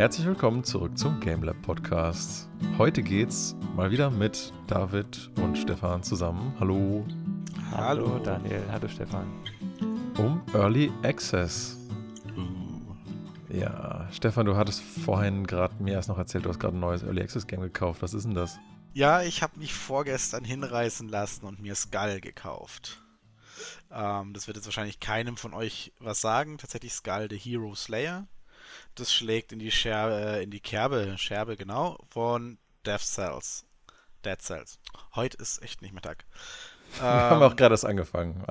Herzlich willkommen zurück zum GameLab Podcast. Heute geht's mal wieder mit David und Stefan zusammen. Hallo. Hallo Daniel, hallo Stefan. Um Early Access. Ja, Stefan, du hattest vorhin gerade mir erst noch erzählt, du hast gerade ein neues Early Access Game gekauft. Was ist denn das? Ja, ich habe mich vorgestern hinreißen lassen und mir Skull gekauft. Ähm, das wird jetzt wahrscheinlich keinem von euch was sagen. Tatsächlich Skull the Hero Slayer. Das schlägt in die Scherbe, äh, in die Kerbe, Scherbe genau, von Death Cells. Dead Cells. Heute ist echt nicht Mittag. Wir haben auch gerade erst angefangen.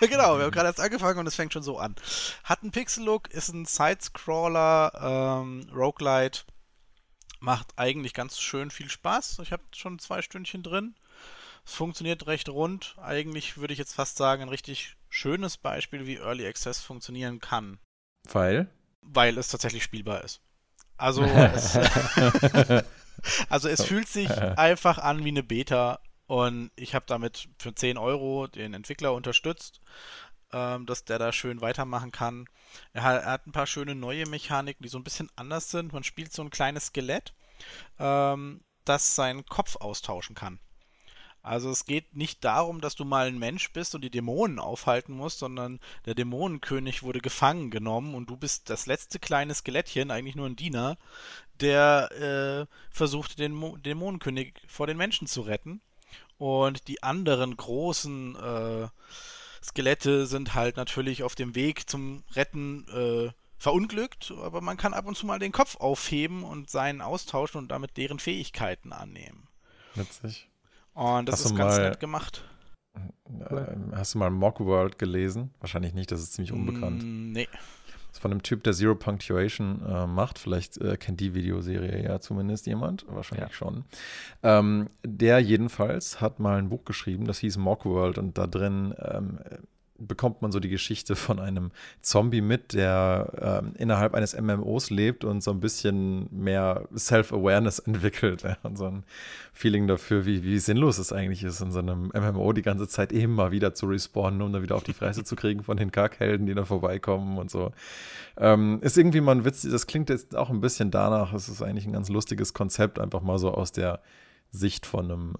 Ja, genau, wir haben gerade erst angefangen und es fängt schon so an. Hat einen Pixel-Look, ist ein Sidescroller, ähm, Roguelite. Macht eigentlich ganz schön viel Spaß. Ich habe schon zwei Stündchen drin. Es funktioniert recht rund. Eigentlich würde ich jetzt fast sagen, ein richtig schönes Beispiel, wie Early Access funktionieren kann. Weil? Weil es tatsächlich spielbar ist. Also es, also es fühlt sich einfach an wie eine Beta und ich habe damit für 10 Euro den Entwickler unterstützt, ähm, dass der da schön weitermachen kann. Er hat, er hat, ein paar schöne neue Mechaniken, die so ein bisschen anders sind. Man spielt so ein kleines Skelett, ähm, das seinen Kopf austauschen kann. Also es geht nicht darum, dass du mal ein Mensch bist und die Dämonen aufhalten musst, sondern der Dämonenkönig wurde gefangen genommen und du bist das letzte kleine Skelettchen, eigentlich nur ein Diener, der äh, versucht, den Mo Dämonenkönig vor den Menschen zu retten. Und die anderen großen äh, Skelette sind halt natürlich auf dem Weg zum Retten äh, verunglückt, aber man kann ab und zu mal den Kopf aufheben und seinen austauschen und damit deren Fähigkeiten annehmen. Witzig. Und das hast ist ganz nett gemacht. Äh, hast du mal Mock World gelesen? Wahrscheinlich nicht, das ist ziemlich unbekannt. Mm, nee. Das ist von einem Typ, der Zero Punctuation äh, macht. Vielleicht äh, kennt die Videoserie ja zumindest jemand. Wahrscheinlich ja. schon. Ähm, der jedenfalls hat mal ein Buch geschrieben, das hieß Mock World und da drin ähm, bekommt man so die Geschichte von einem Zombie mit, der äh, innerhalb eines MMOs lebt und so ein bisschen mehr Self-Awareness entwickelt ja, und so ein Feeling dafür, wie, wie sinnlos es eigentlich ist, in so einem MMO die ganze Zeit mal wieder zu respawnen, um dann wieder auf die Fresse zu kriegen von den Kackhelden, die da vorbeikommen und so. Ähm, ist irgendwie mal ein Witz, das klingt jetzt auch ein bisschen danach, es ist eigentlich ein ganz lustiges Konzept, einfach mal so aus der Sicht von einem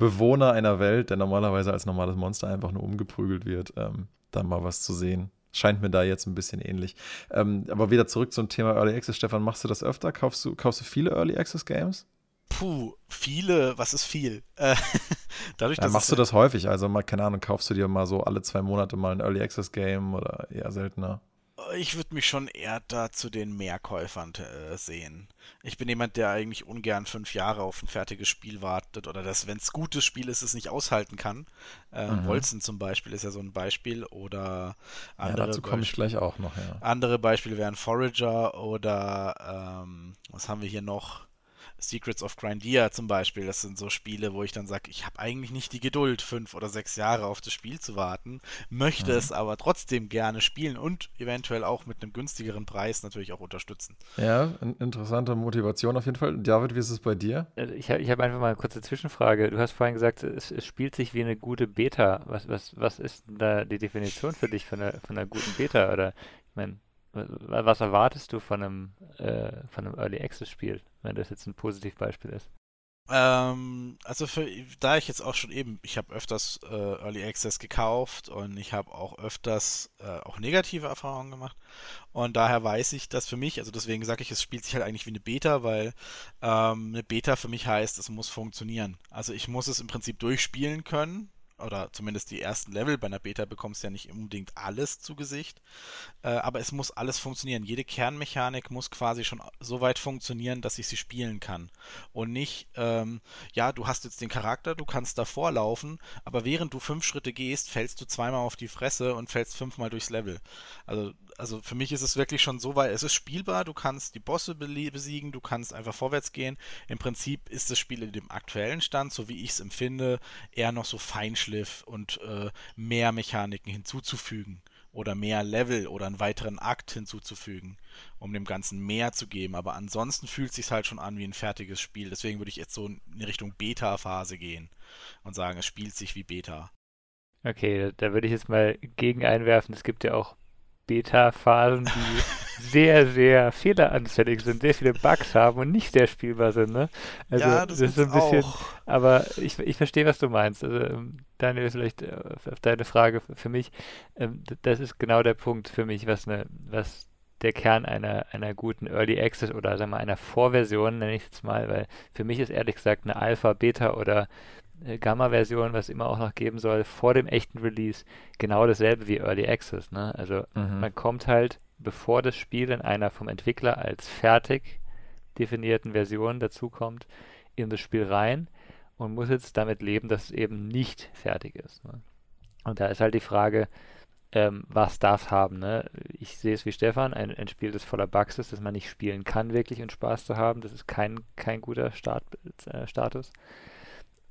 Bewohner einer Welt, der normalerweise als normales Monster einfach nur umgeprügelt wird, ähm, da mal was zu sehen. Scheint mir da jetzt ein bisschen ähnlich. Ähm, aber wieder zurück zum Thema Early Access. Stefan, machst du das öfter? Kaufst du, kaufst du viele Early Access Games? Puh, viele, was ist viel? Äh, dadurch, ja, machst du das häufig? Also mal, keine Ahnung, kaufst du dir mal so alle zwei Monate mal ein Early Access Game oder eher seltener? Ich würde mich schon eher da zu den Mehrkäufern äh, sehen. Ich bin jemand, der eigentlich ungern fünf Jahre auf ein fertiges Spiel wartet oder dass, wenn es gutes Spiel ist, es nicht aushalten kann. Äh, mhm. Wolzen zum Beispiel ist ja so ein Beispiel oder andere. Ja, dazu komme ich gleich auch noch, ja. Andere Beispiele wären Forager oder ähm, was haben wir hier noch? Secrets of Grindia zum Beispiel, das sind so Spiele, wo ich dann sage, ich habe eigentlich nicht die Geduld, fünf oder sechs Jahre auf das Spiel zu warten, möchte mhm. es aber trotzdem gerne spielen und eventuell auch mit einem günstigeren Preis natürlich auch unterstützen. Ja, interessante Motivation auf jeden Fall. David, wie ist es bei dir? Also ich habe hab einfach mal eine kurze Zwischenfrage. Du hast vorhin gesagt, es, es, spielt sich wie eine gute Beta. Was, was, was ist da die Definition für dich von einer, von einer guten Beta? Oder ich meine, was erwartest du von einem, äh, von einem Early Access Spiel, wenn das jetzt ein Positivbeispiel ist? Ähm, also für, da ich jetzt auch schon eben, ich habe öfters äh, Early Access gekauft und ich habe auch öfters äh, auch negative Erfahrungen gemacht und daher weiß ich, dass für mich, also deswegen sage ich, es spielt sich halt eigentlich wie eine Beta, weil ähm, eine Beta für mich heißt, es muss funktionieren. Also ich muss es im Prinzip durchspielen können, oder zumindest die ersten Level bei einer Beta bekommst du ja nicht unbedingt alles zu Gesicht, äh, aber es muss alles funktionieren. Jede Kernmechanik muss quasi schon so weit funktionieren, dass ich sie spielen kann. Und nicht, ähm, ja, du hast jetzt den Charakter, du kannst davor laufen, aber während du fünf Schritte gehst, fällst du zweimal auf die Fresse und fällst fünfmal durchs Level. Also also für mich ist es wirklich schon so weit, es ist spielbar, du kannst die Bosse besiegen, du kannst einfach vorwärts gehen. Im Prinzip ist das Spiel in dem aktuellen Stand, so wie ich es empfinde, eher noch so Feinschliff und äh, mehr Mechaniken hinzuzufügen oder mehr Level oder einen weiteren Akt hinzuzufügen, um dem Ganzen mehr zu geben. Aber ansonsten fühlt es sich halt schon an wie ein fertiges Spiel. Deswegen würde ich jetzt so in Richtung Beta-Phase gehen und sagen, es spielt sich wie Beta. Okay, da würde ich jetzt mal gegen einwerfen. Es gibt ja auch Beta-Phasen, die sehr, sehr fehleranfällig sind, sehr viele Bugs haben und nicht sehr spielbar sind. Ne? Also ja, das, das ist ein bisschen. Auch. Aber ich, ich verstehe, was du meinst. Also, ähm, Daniel, vielleicht äh, auf deine Frage für mich. Ähm, das ist genau der Punkt für mich, was, eine, was der Kern einer, einer guten Early Access oder sagen wir einer Vorversion, nenne ich es jetzt mal, weil für mich ist ehrlich gesagt eine Alpha, Beta oder Gamma-Version, was immer auch noch geben soll, vor dem echten Release, genau dasselbe wie Early Access. Ne? Also mhm. man kommt halt, bevor das Spiel in einer vom Entwickler als fertig definierten Version dazukommt, in das Spiel rein und muss jetzt damit leben, dass es eben nicht fertig ist. Ne? Und da ist halt die Frage, ähm, was darf haben. Ne? Ich sehe es wie Stefan, ein, ein, Spiel, das voller Bugs ist, das man nicht spielen kann, wirklich und Spaß zu haben. Das ist kein, kein guter Start, äh, Status.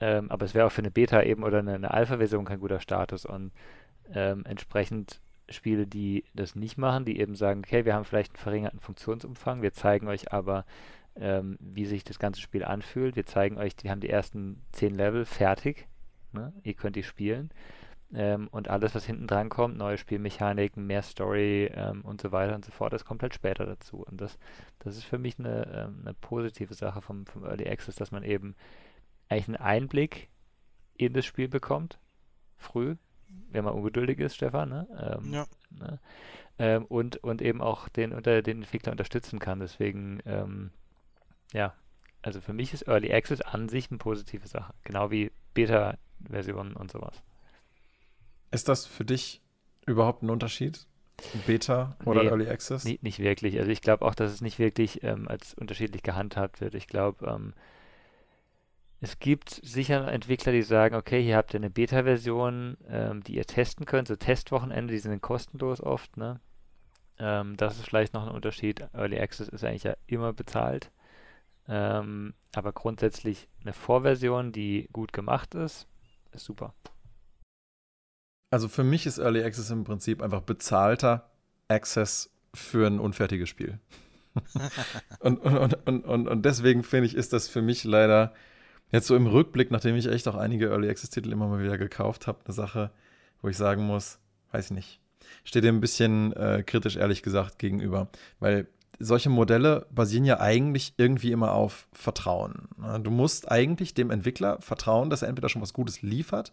Ähm, aber es wäre auch für eine Beta eben oder eine, eine Alpha-Version kein guter Status. Und ähm, entsprechend Spiele, die das nicht machen, die eben sagen, okay, wir haben vielleicht einen verringerten Funktionsumfang, wir zeigen euch aber, ähm, wie sich das ganze Spiel anfühlt. Wir zeigen euch, wir haben die ersten zehn Level fertig. Ne? Ihr könnt die spielen. Ähm, und alles, was hinten dran kommt, neue Spielmechaniken, mehr Story ähm, und so weiter und so fort, das kommt halt später dazu. Und das, das ist für mich eine, ähm, eine positive Sache vom, vom Early Access, dass man eben eigentlich einen Einblick in das Spiel bekommt, früh, wenn man ungeduldig ist, Stefan, ne? Ähm, ja. Ne? Ähm, und, und eben auch den, unter, den Entwickler unterstützen kann. Deswegen, ähm, ja, also für mich ist Early Access an sich eine positive Sache, genau wie Beta-Versionen und sowas. Ist das für dich überhaupt ein Unterschied? Beta oder nee, Early Access? Nicht, nicht wirklich. Also ich glaube auch, dass es nicht wirklich ähm, als unterschiedlich gehandhabt wird. Ich glaube, ähm, es gibt sicher Entwickler, die sagen, okay, hier habt ihr eine Beta-Version, ähm, die ihr testen könnt, so Testwochenende, die sind kostenlos oft, ne? Ähm, das ist vielleicht noch ein Unterschied. Early Access ist eigentlich ja immer bezahlt. Ähm, aber grundsätzlich eine Vorversion, die gut gemacht ist, ist super. Also für mich ist Early Access im Prinzip einfach bezahlter Access für ein unfertiges Spiel. und, und, und, und, und deswegen finde ich, ist das für mich leider jetzt so im Rückblick, nachdem ich echt auch einige Early Access-Titel immer mal wieder gekauft habe, eine Sache, wo ich sagen muss, weiß ich nicht, steht dem ein bisschen äh, kritisch, ehrlich gesagt, gegenüber. Weil solche Modelle basieren ja eigentlich irgendwie immer auf Vertrauen. Du musst eigentlich dem Entwickler vertrauen, dass er entweder schon was Gutes liefert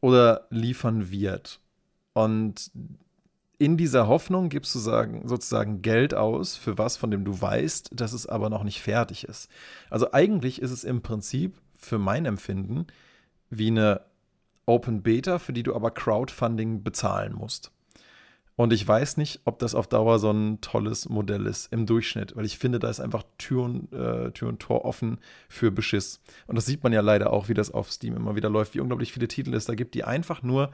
oder liefern wird. Und in dieser Hoffnung gibst du sagen, sozusagen Geld aus für was, von dem du weißt, dass es aber noch nicht fertig ist. Also eigentlich ist es im Prinzip für mein Empfinden wie eine Open Beta, für die du aber Crowdfunding bezahlen musst. Und ich weiß nicht, ob das auf Dauer so ein tolles Modell ist im Durchschnitt, weil ich finde, da ist einfach Tür und, äh, Tür und Tor offen für Beschiss. Und das sieht man ja leider auch, wie das auf Steam immer wieder läuft, wie unglaublich viele Titel es da gibt, die einfach nur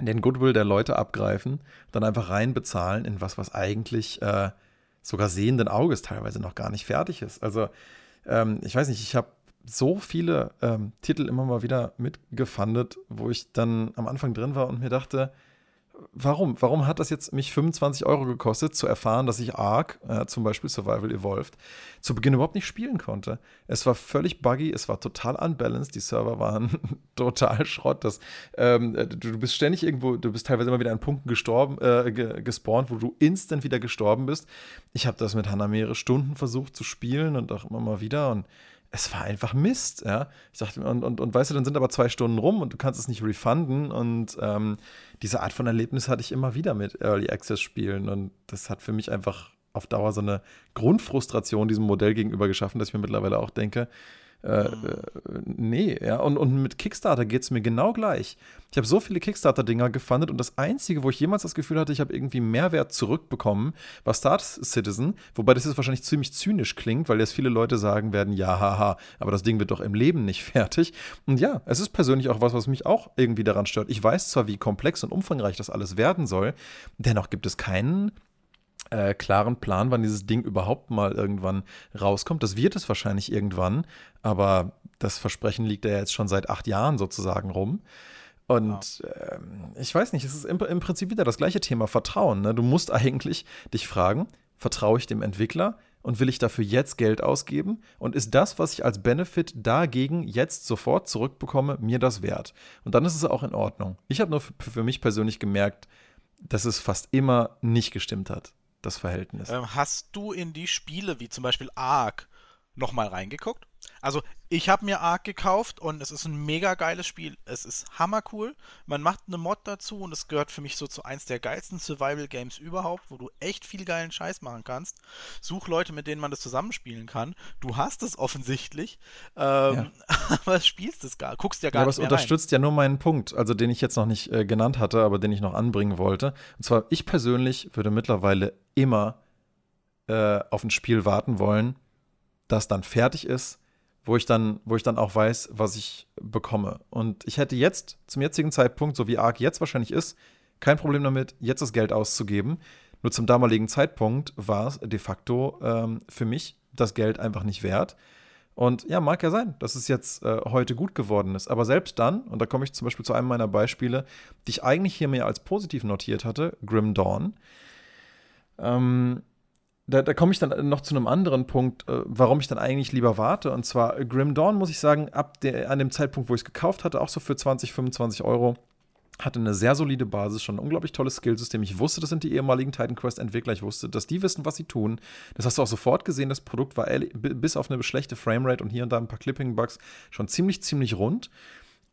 den Goodwill der Leute abgreifen, dann einfach reinbezahlen in was, was eigentlich äh, sogar sehenden Auges teilweise noch gar nicht fertig ist. Also, ähm, ich weiß nicht, ich habe so viele ähm, Titel immer mal wieder mitgefandet, wo ich dann am Anfang drin war und mir dachte, warum? Warum hat das jetzt mich 25 Euro gekostet, zu erfahren, dass ich Ark, äh, zum Beispiel Survival Evolved, zu Beginn überhaupt nicht spielen konnte? Es war völlig buggy, es war total unbalanced, die Server waren total Schrott. Das, ähm, äh, du, du, bist ständig irgendwo, du bist teilweise immer wieder an Punkten gestorben, äh, gespawnt, wo du instant wieder gestorben bist. Ich habe das mit Hannah mehrere Stunden versucht zu spielen und auch immer mal wieder und es war einfach Mist, ja. Ich dachte, und, und, und weißt du, dann sind aber zwei Stunden rum und du kannst es nicht refunden. Und ähm, diese Art von Erlebnis hatte ich immer wieder mit Early Access Spielen. Und das hat für mich einfach auf Dauer so eine Grundfrustration diesem Modell gegenüber geschaffen, dass ich mir mittlerweile auch denke, äh, nee, ja. Und, und mit Kickstarter geht es mir genau gleich. Ich habe so viele Kickstarter-Dinger gefundet und das Einzige, wo ich jemals das Gefühl hatte, ich habe irgendwie Mehrwert zurückbekommen, war Star Citizen. Wobei das jetzt wahrscheinlich ziemlich zynisch klingt, weil jetzt viele Leute sagen werden, ja, haha, aber das Ding wird doch im Leben nicht fertig. Und ja, es ist persönlich auch was, was mich auch irgendwie daran stört. Ich weiß zwar, wie komplex und umfangreich das alles werden soll, dennoch gibt es keinen äh, klaren Plan, wann dieses Ding überhaupt mal irgendwann rauskommt. Das wird es wahrscheinlich irgendwann, aber das Versprechen liegt ja jetzt schon seit acht Jahren sozusagen rum. Und äh, ich weiß nicht, es ist im, im, Prinzip wieder das gleiche Thema Vertrauen. Ne? Du musst eigentlich dich fragen, vertraue ich dem Entwickler und will ich dafür jetzt Geld ausgeben? Und ist das, was ich als Benefit dagegen jetzt sofort zurückbekomme, mir das wert? Und dann ist es auch in Ordnung. Ich habe nur für, für mich persönlich gemerkt, dass es fast immer nicht gestimmt hat, das Verhältnis. Ähm, hast du in die Spiele wie zum Beispiel Ark nochmal reingeguckt? Also, ich habe mir Ark gekauft und es ist ein mega geiles Spiel. Es ist hammercool. Man macht eine Mod dazu und es gehört für mich so zu eins der geilsten Survival Games überhaupt, wo du echt viel geilen Scheiß machen kannst. Such Leute, mit denen man das zusammenspielen kann. Du hast es offensichtlich, ähm, ja. aber spielst es gar, guckst ja gar ja, nicht. Aber es unterstützt rein. ja nur meinen Punkt, also den ich jetzt noch nicht äh, genannt hatte, aber den ich noch anbringen wollte. Und zwar, ich persönlich würde mittlerweile immer äh, auf ein Spiel warten wollen, das dann fertig ist wo ich dann, wo ich dann auch weiß, was ich bekomme. Und ich hätte jetzt, zum jetzigen Zeitpunkt, so wie Arc jetzt wahrscheinlich ist, kein Problem damit, jetzt das Geld auszugeben. Nur zum damaligen Zeitpunkt war es de facto ähm, für mich das Geld einfach nicht wert. Und ja, mag ja sein, dass es jetzt äh, heute gut geworden ist. Aber selbst dann, und da komme ich zum Beispiel zu einem meiner Beispiele, die ich eigentlich hier mehr als positiv notiert hatte, Grim Dawn, ähm, da, da komme ich dann noch zu einem anderen Punkt, äh, warum ich dann eigentlich lieber warte. Und zwar äh, Grim Dawn, muss ich sagen, ab der, an dem Zeitpunkt, wo ich es gekauft hatte, auch so für 20, 25 Euro, hatte eine sehr solide Basis, schon ein unglaublich tolles Skillsystem. Ich wusste, das sind die ehemaligen Titan Quest-Entwickler. Ich wusste, dass die wissen, was sie tun. Das hast du auch sofort gesehen. Das Produkt war bis auf eine schlechte Framerate und hier und da ein paar Clipping-Bugs schon ziemlich, ziemlich rund.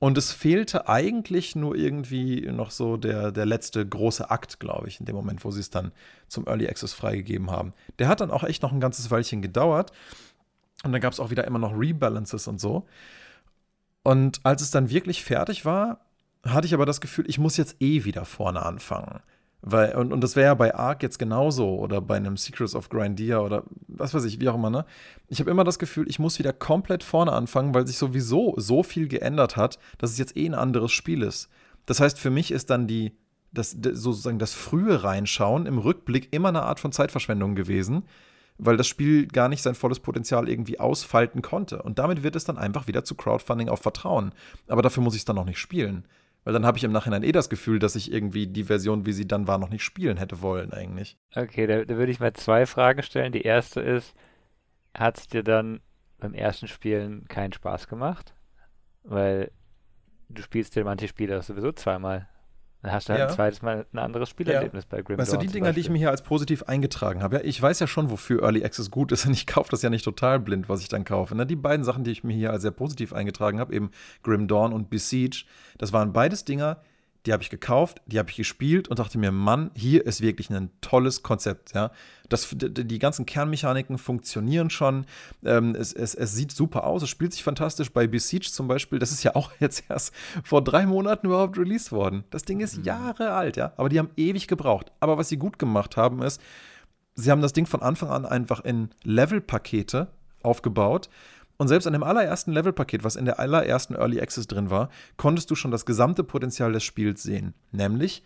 Und es fehlte eigentlich nur irgendwie noch so der, der letzte große Akt, glaube ich, in dem Moment, wo sie es dann zum Early Access freigegeben haben. Der hat dann auch echt noch ein ganzes Weilchen gedauert. Und dann gab es auch wieder immer noch Rebalances und so. Und als es dann wirklich fertig war, hatte ich aber das Gefühl, ich muss jetzt eh wieder vorne anfangen. Weil, und, und das wäre ja bei Ark jetzt genauso oder bei einem Secrets of Grindia oder was weiß ich, wie auch immer, ne? Ich habe immer das Gefühl, ich muss wieder komplett vorne anfangen, weil sich sowieso so viel geändert hat, dass es jetzt eh ein anderes Spiel ist. Das heißt, für mich ist dann die, das, sozusagen das frühe Reinschauen im Rückblick immer eine Art von Zeitverschwendung gewesen, weil das Spiel gar nicht sein volles Potenzial irgendwie ausfalten konnte. Und damit wird es dann einfach wieder zu Crowdfunding auf Vertrauen. Aber dafür muss ich es dann noch nicht spielen. Weil dann habe ich im Nachhinein eh das Gefühl, dass ich irgendwie die Version, wie sie dann war, noch nicht spielen hätte wollen eigentlich. Okay, da, da würde ich mal zwei Fragen stellen. Die erste ist, hat es dir dann beim ersten Spielen keinen Spaß gemacht? Weil du spielst ja manche Spiele sowieso zweimal. Dann hast du halt ja. ein zweites Mal ein anderes Spielerlebnis ja. bei Grim Weißt Dawn du, die Dinger, die ich mir hier als positiv eingetragen habe, ja, ich weiß ja schon, wofür Early Access gut ist und ich kaufe das ja nicht total blind, was ich dann kaufe. Ne? Die beiden Sachen, die ich mir hier als sehr positiv eingetragen habe, eben Grim Dawn und Besiege, das waren beides Dinger, die habe ich gekauft, die habe ich gespielt und dachte mir, Mann, hier ist wirklich ein tolles Konzept. Ja? Das, die ganzen Kernmechaniken funktionieren schon. Ähm, es, es, es sieht super aus, es spielt sich fantastisch. Bei Besiege zum Beispiel, das ist ja auch jetzt erst vor drei Monaten überhaupt released worden. Das Ding ist mhm. Jahre alt, ja, aber die haben ewig gebraucht. Aber was sie gut gemacht haben, ist, sie haben das Ding von Anfang an einfach in Level-Pakete aufgebaut und selbst an dem allerersten Levelpaket, was in der allerersten Early Access drin war, konntest du schon das gesamte Potenzial des Spiels sehen. Nämlich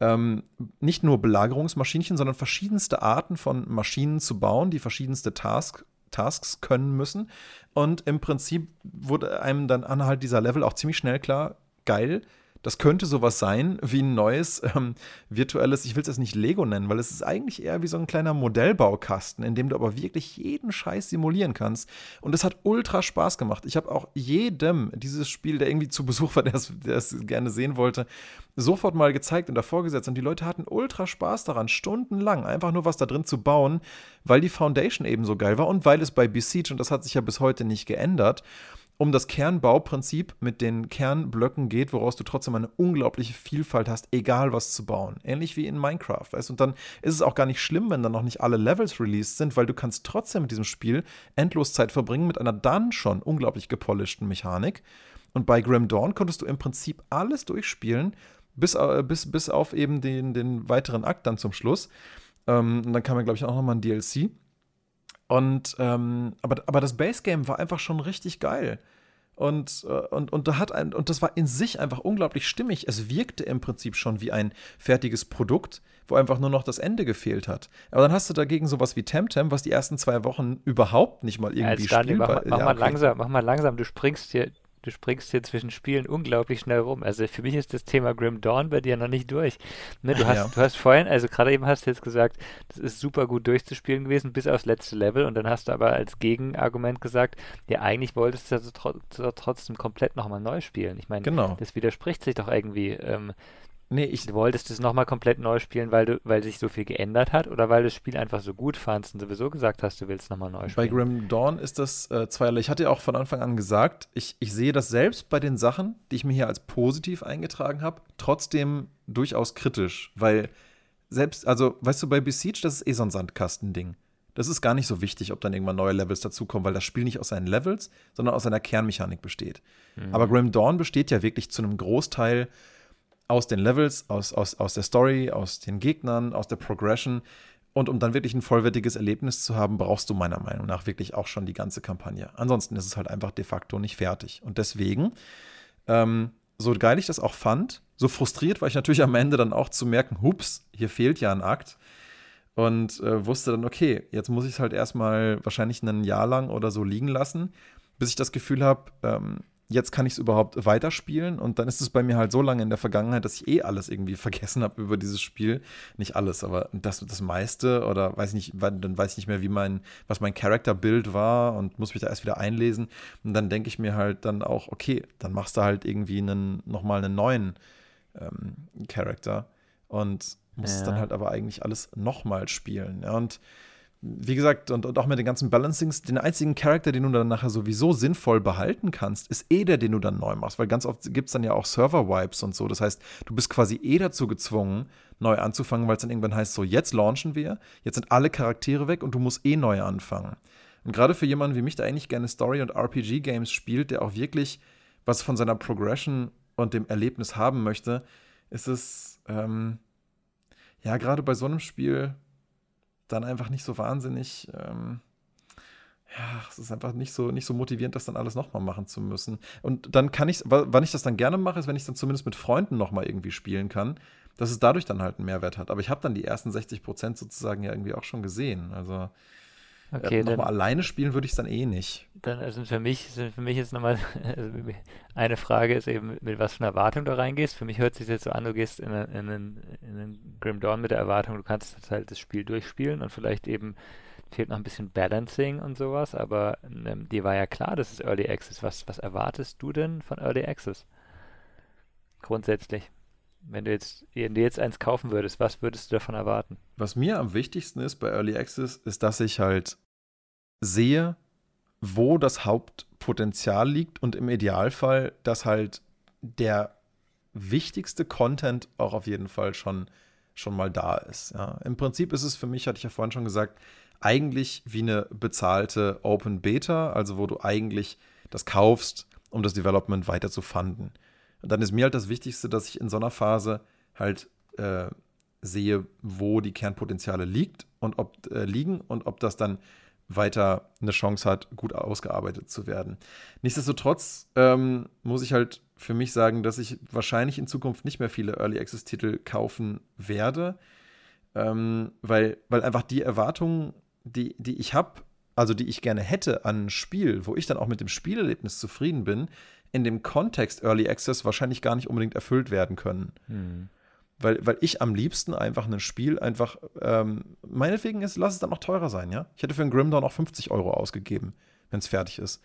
ähm, nicht nur Belagerungsmaschinchen, sondern verschiedenste Arten von Maschinen zu bauen, die verschiedenste Task, Tasks können müssen. Und im Prinzip wurde einem dann anhalt dieser Level auch ziemlich schnell klar, geil, das könnte sowas sein wie ein neues ähm, virtuelles, ich will es jetzt nicht Lego nennen, weil es ist eigentlich eher wie so ein kleiner Modellbaukasten, in dem du aber wirklich jeden Scheiß simulieren kannst. Und es hat ultra Spaß gemacht. Ich habe auch jedem dieses Spiel, der irgendwie zu Besuch war, der es gerne sehen wollte, sofort mal gezeigt und davor gesetzt. Und die Leute hatten ultra Spaß daran, stundenlang einfach nur was da drin zu bauen, weil die Foundation eben so geil war und weil es bei Besiege, und das hat sich ja bis heute nicht geändert, um das Kernbauprinzip mit den Kernblöcken geht, woraus du trotzdem eine unglaubliche Vielfalt hast, egal was zu bauen. Ähnlich wie in Minecraft, weißt Und dann ist es auch gar nicht schlimm, wenn dann noch nicht alle Levels released sind, weil du kannst trotzdem mit diesem Spiel endlos Zeit verbringen mit einer dann schon unglaublich gepolischten Mechanik. Und bei Grim Dawn konntest du im Prinzip alles durchspielen, bis, äh, bis, bis auf eben den, den weiteren Akt dann zum Schluss. Ähm, und dann kam ja, glaube ich, auch nochmal ein DLC. Und ähm, aber, aber das Base Game war einfach schon richtig geil. Und, äh, und, und, da hat ein, und das war in sich einfach unglaublich stimmig. Es wirkte im Prinzip schon wie ein fertiges Produkt, wo einfach nur noch das Ende gefehlt hat. Aber dann hast du dagegen sowas wie Temtem, was die ersten zwei Wochen überhaupt nicht mal irgendwie ja, spielbar ist. Mach, mach, ja, mal okay. langsam, mach mal langsam. Du springst hier du springst hier zwischen Spielen unglaublich schnell rum. Also für mich ist das Thema Grim Dawn bei dir noch nicht durch. Ne, du, hast, ja. du hast vorhin, also gerade eben hast du jetzt gesagt, das ist super gut durchzuspielen gewesen, bis aufs letzte Level. Und dann hast du aber als Gegenargument gesagt, ja, eigentlich wolltest du also trotzdem komplett nochmal neu spielen. Ich meine, genau. das widerspricht sich doch irgendwie. Ähm, Nee, ich. Du wolltest es nochmal komplett neu spielen, weil du, weil sich so viel geändert hat oder weil du das Spiel einfach so gut fandst und sowieso gesagt hast, du willst nochmal neu spielen? Bei Grim Dawn ist das äh, zweierlei. Ich hatte ja auch von Anfang an gesagt, ich, ich sehe das selbst bei den Sachen, die ich mir hier als positiv eingetragen habe, trotzdem durchaus kritisch, weil selbst, also, weißt du, bei Besiege, das ist eh so ein Sandkastending. Das ist gar nicht so wichtig, ob dann irgendwann neue Levels dazukommen, weil das Spiel nicht aus seinen Levels, sondern aus seiner Kernmechanik besteht. Mhm. Aber Grim Dawn besteht ja wirklich zu einem Großteil aus den Levels, aus, aus, aus der Story, aus den Gegnern, aus der Progression. Und um dann wirklich ein vollwertiges Erlebnis zu haben, brauchst du meiner Meinung nach wirklich auch schon die ganze Kampagne. Ansonsten ist es halt einfach de facto nicht fertig. Und deswegen, ähm, so geil ich das auch fand, so frustriert war ich natürlich am Ende dann auch zu merken, hups, hier fehlt ja ein Akt. Und äh, wusste dann, okay, jetzt muss ich es halt erstmal wahrscheinlich ein Jahr lang oder so liegen lassen, bis ich das Gefühl habe, ähm, jetzt kann ich es überhaupt weiterspielen. Und dann ist es bei mir halt so lange in der Vergangenheit, dass ich eh alles irgendwie vergessen habe über dieses Spiel. Nicht alles, aber das, das meiste oder weiß ich nicht, dann weiß ich nicht mehr, wie mein, was mein Charakterbild war und muss mich da erst wieder einlesen. Und dann denke ich mir halt dann auch, okay, dann machst du halt irgendwie einen, nochmal einen neuen ähm, Charakter und musst ja. dann halt aber eigentlich alles nochmal spielen. Ja, und wie gesagt, und, und, auch mit den ganzen Balancings, den einzigen Charakter, den du dann nachher sowieso sinnvoll behalten kannst, ist eh der, den du dann neu machst. Weil ganz oft gibt es dann ja auch Server-Wipes und so. Das heißt, du bist quasi eh dazu gezwungen, neu anzufangen, weil es dann irgendwann heißt, so, jetzt launchen wir, jetzt sind alle Charaktere weg und du musst eh neu anfangen. Und gerade für jemanden wie mich, der eigentlich gerne Story- und RPG-Games spielt, der auch wirklich was von seiner Progression und dem Erlebnis haben möchte, ist es, ähm, ja, gerade bei so einem Spiel dann einfach nicht so wahnsinnig, ähm, ja, es ist einfach nicht so, nicht so motivierend, das dann alles nochmal machen zu müssen. Und dann kann ich, wann ich das dann gerne mache, ist, wenn ich es dann zumindest mit Freunden nochmal irgendwie spielen kann, dass es dadurch dann halt einen Mehrwert hat. Aber ich habe dann die ersten 60 Prozent sozusagen ja irgendwie auch schon gesehen. Also Okay, äh, nochmal alleine spielen würde ich es dann eh nicht. Dann also für mich, für mich ist nochmal also eine Frage ist eben, mit was für einer Erwartung du reingehst. Für mich hört sich jetzt so an, du gehst in in einen, in einen Grim Dawn mit der Erwartung, du kannst halt das Spiel durchspielen und vielleicht eben fehlt noch ein bisschen Balancing und sowas, aber ähm, dir war ja klar, das ist Early Access. Was, was erwartest du denn von Early Access? Grundsätzlich. Wenn du jetzt, wenn du jetzt eins kaufen würdest, was würdest du davon erwarten? Was mir am wichtigsten ist bei Early Access, ist, dass ich halt sehe, wo das Hauptpotenzial liegt und im Idealfall, dass halt der wichtigste Content auch auf jeden Fall schon, schon mal da ist. Ja. Im Prinzip ist es für mich, hatte ich ja vorhin schon gesagt, eigentlich wie eine bezahlte Open Beta, also wo du eigentlich das kaufst, um das Development weiter zu fanden. Und dann ist mir halt das Wichtigste, dass ich in so einer Phase halt äh, sehe, wo die Kernpotenziale liegt und ob äh, liegen und ob das dann weiter eine Chance hat, gut ausgearbeitet zu werden. Nichtsdestotrotz ähm, muss ich halt für mich sagen, dass ich wahrscheinlich in Zukunft nicht mehr viele Early Access Titel kaufen werde, ähm, weil, weil einfach die Erwartungen, die, die ich habe, also die ich gerne hätte an ein Spiel, wo ich dann auch mit dem Spielerlebnis zufrieden bin, in dem Kontext Early Access wahrscheinlich gar nicht unbedingt erfüllt werden können. Hm. Weil, weil ich am liebsten einfach ein Spiel einfach, ähm, meinetwegen ist, lass es dann noch teurer sein, ja. Ich hätte für ein Grim Dawn auch 50 Euro ausgegeben, wenn es fertig ist.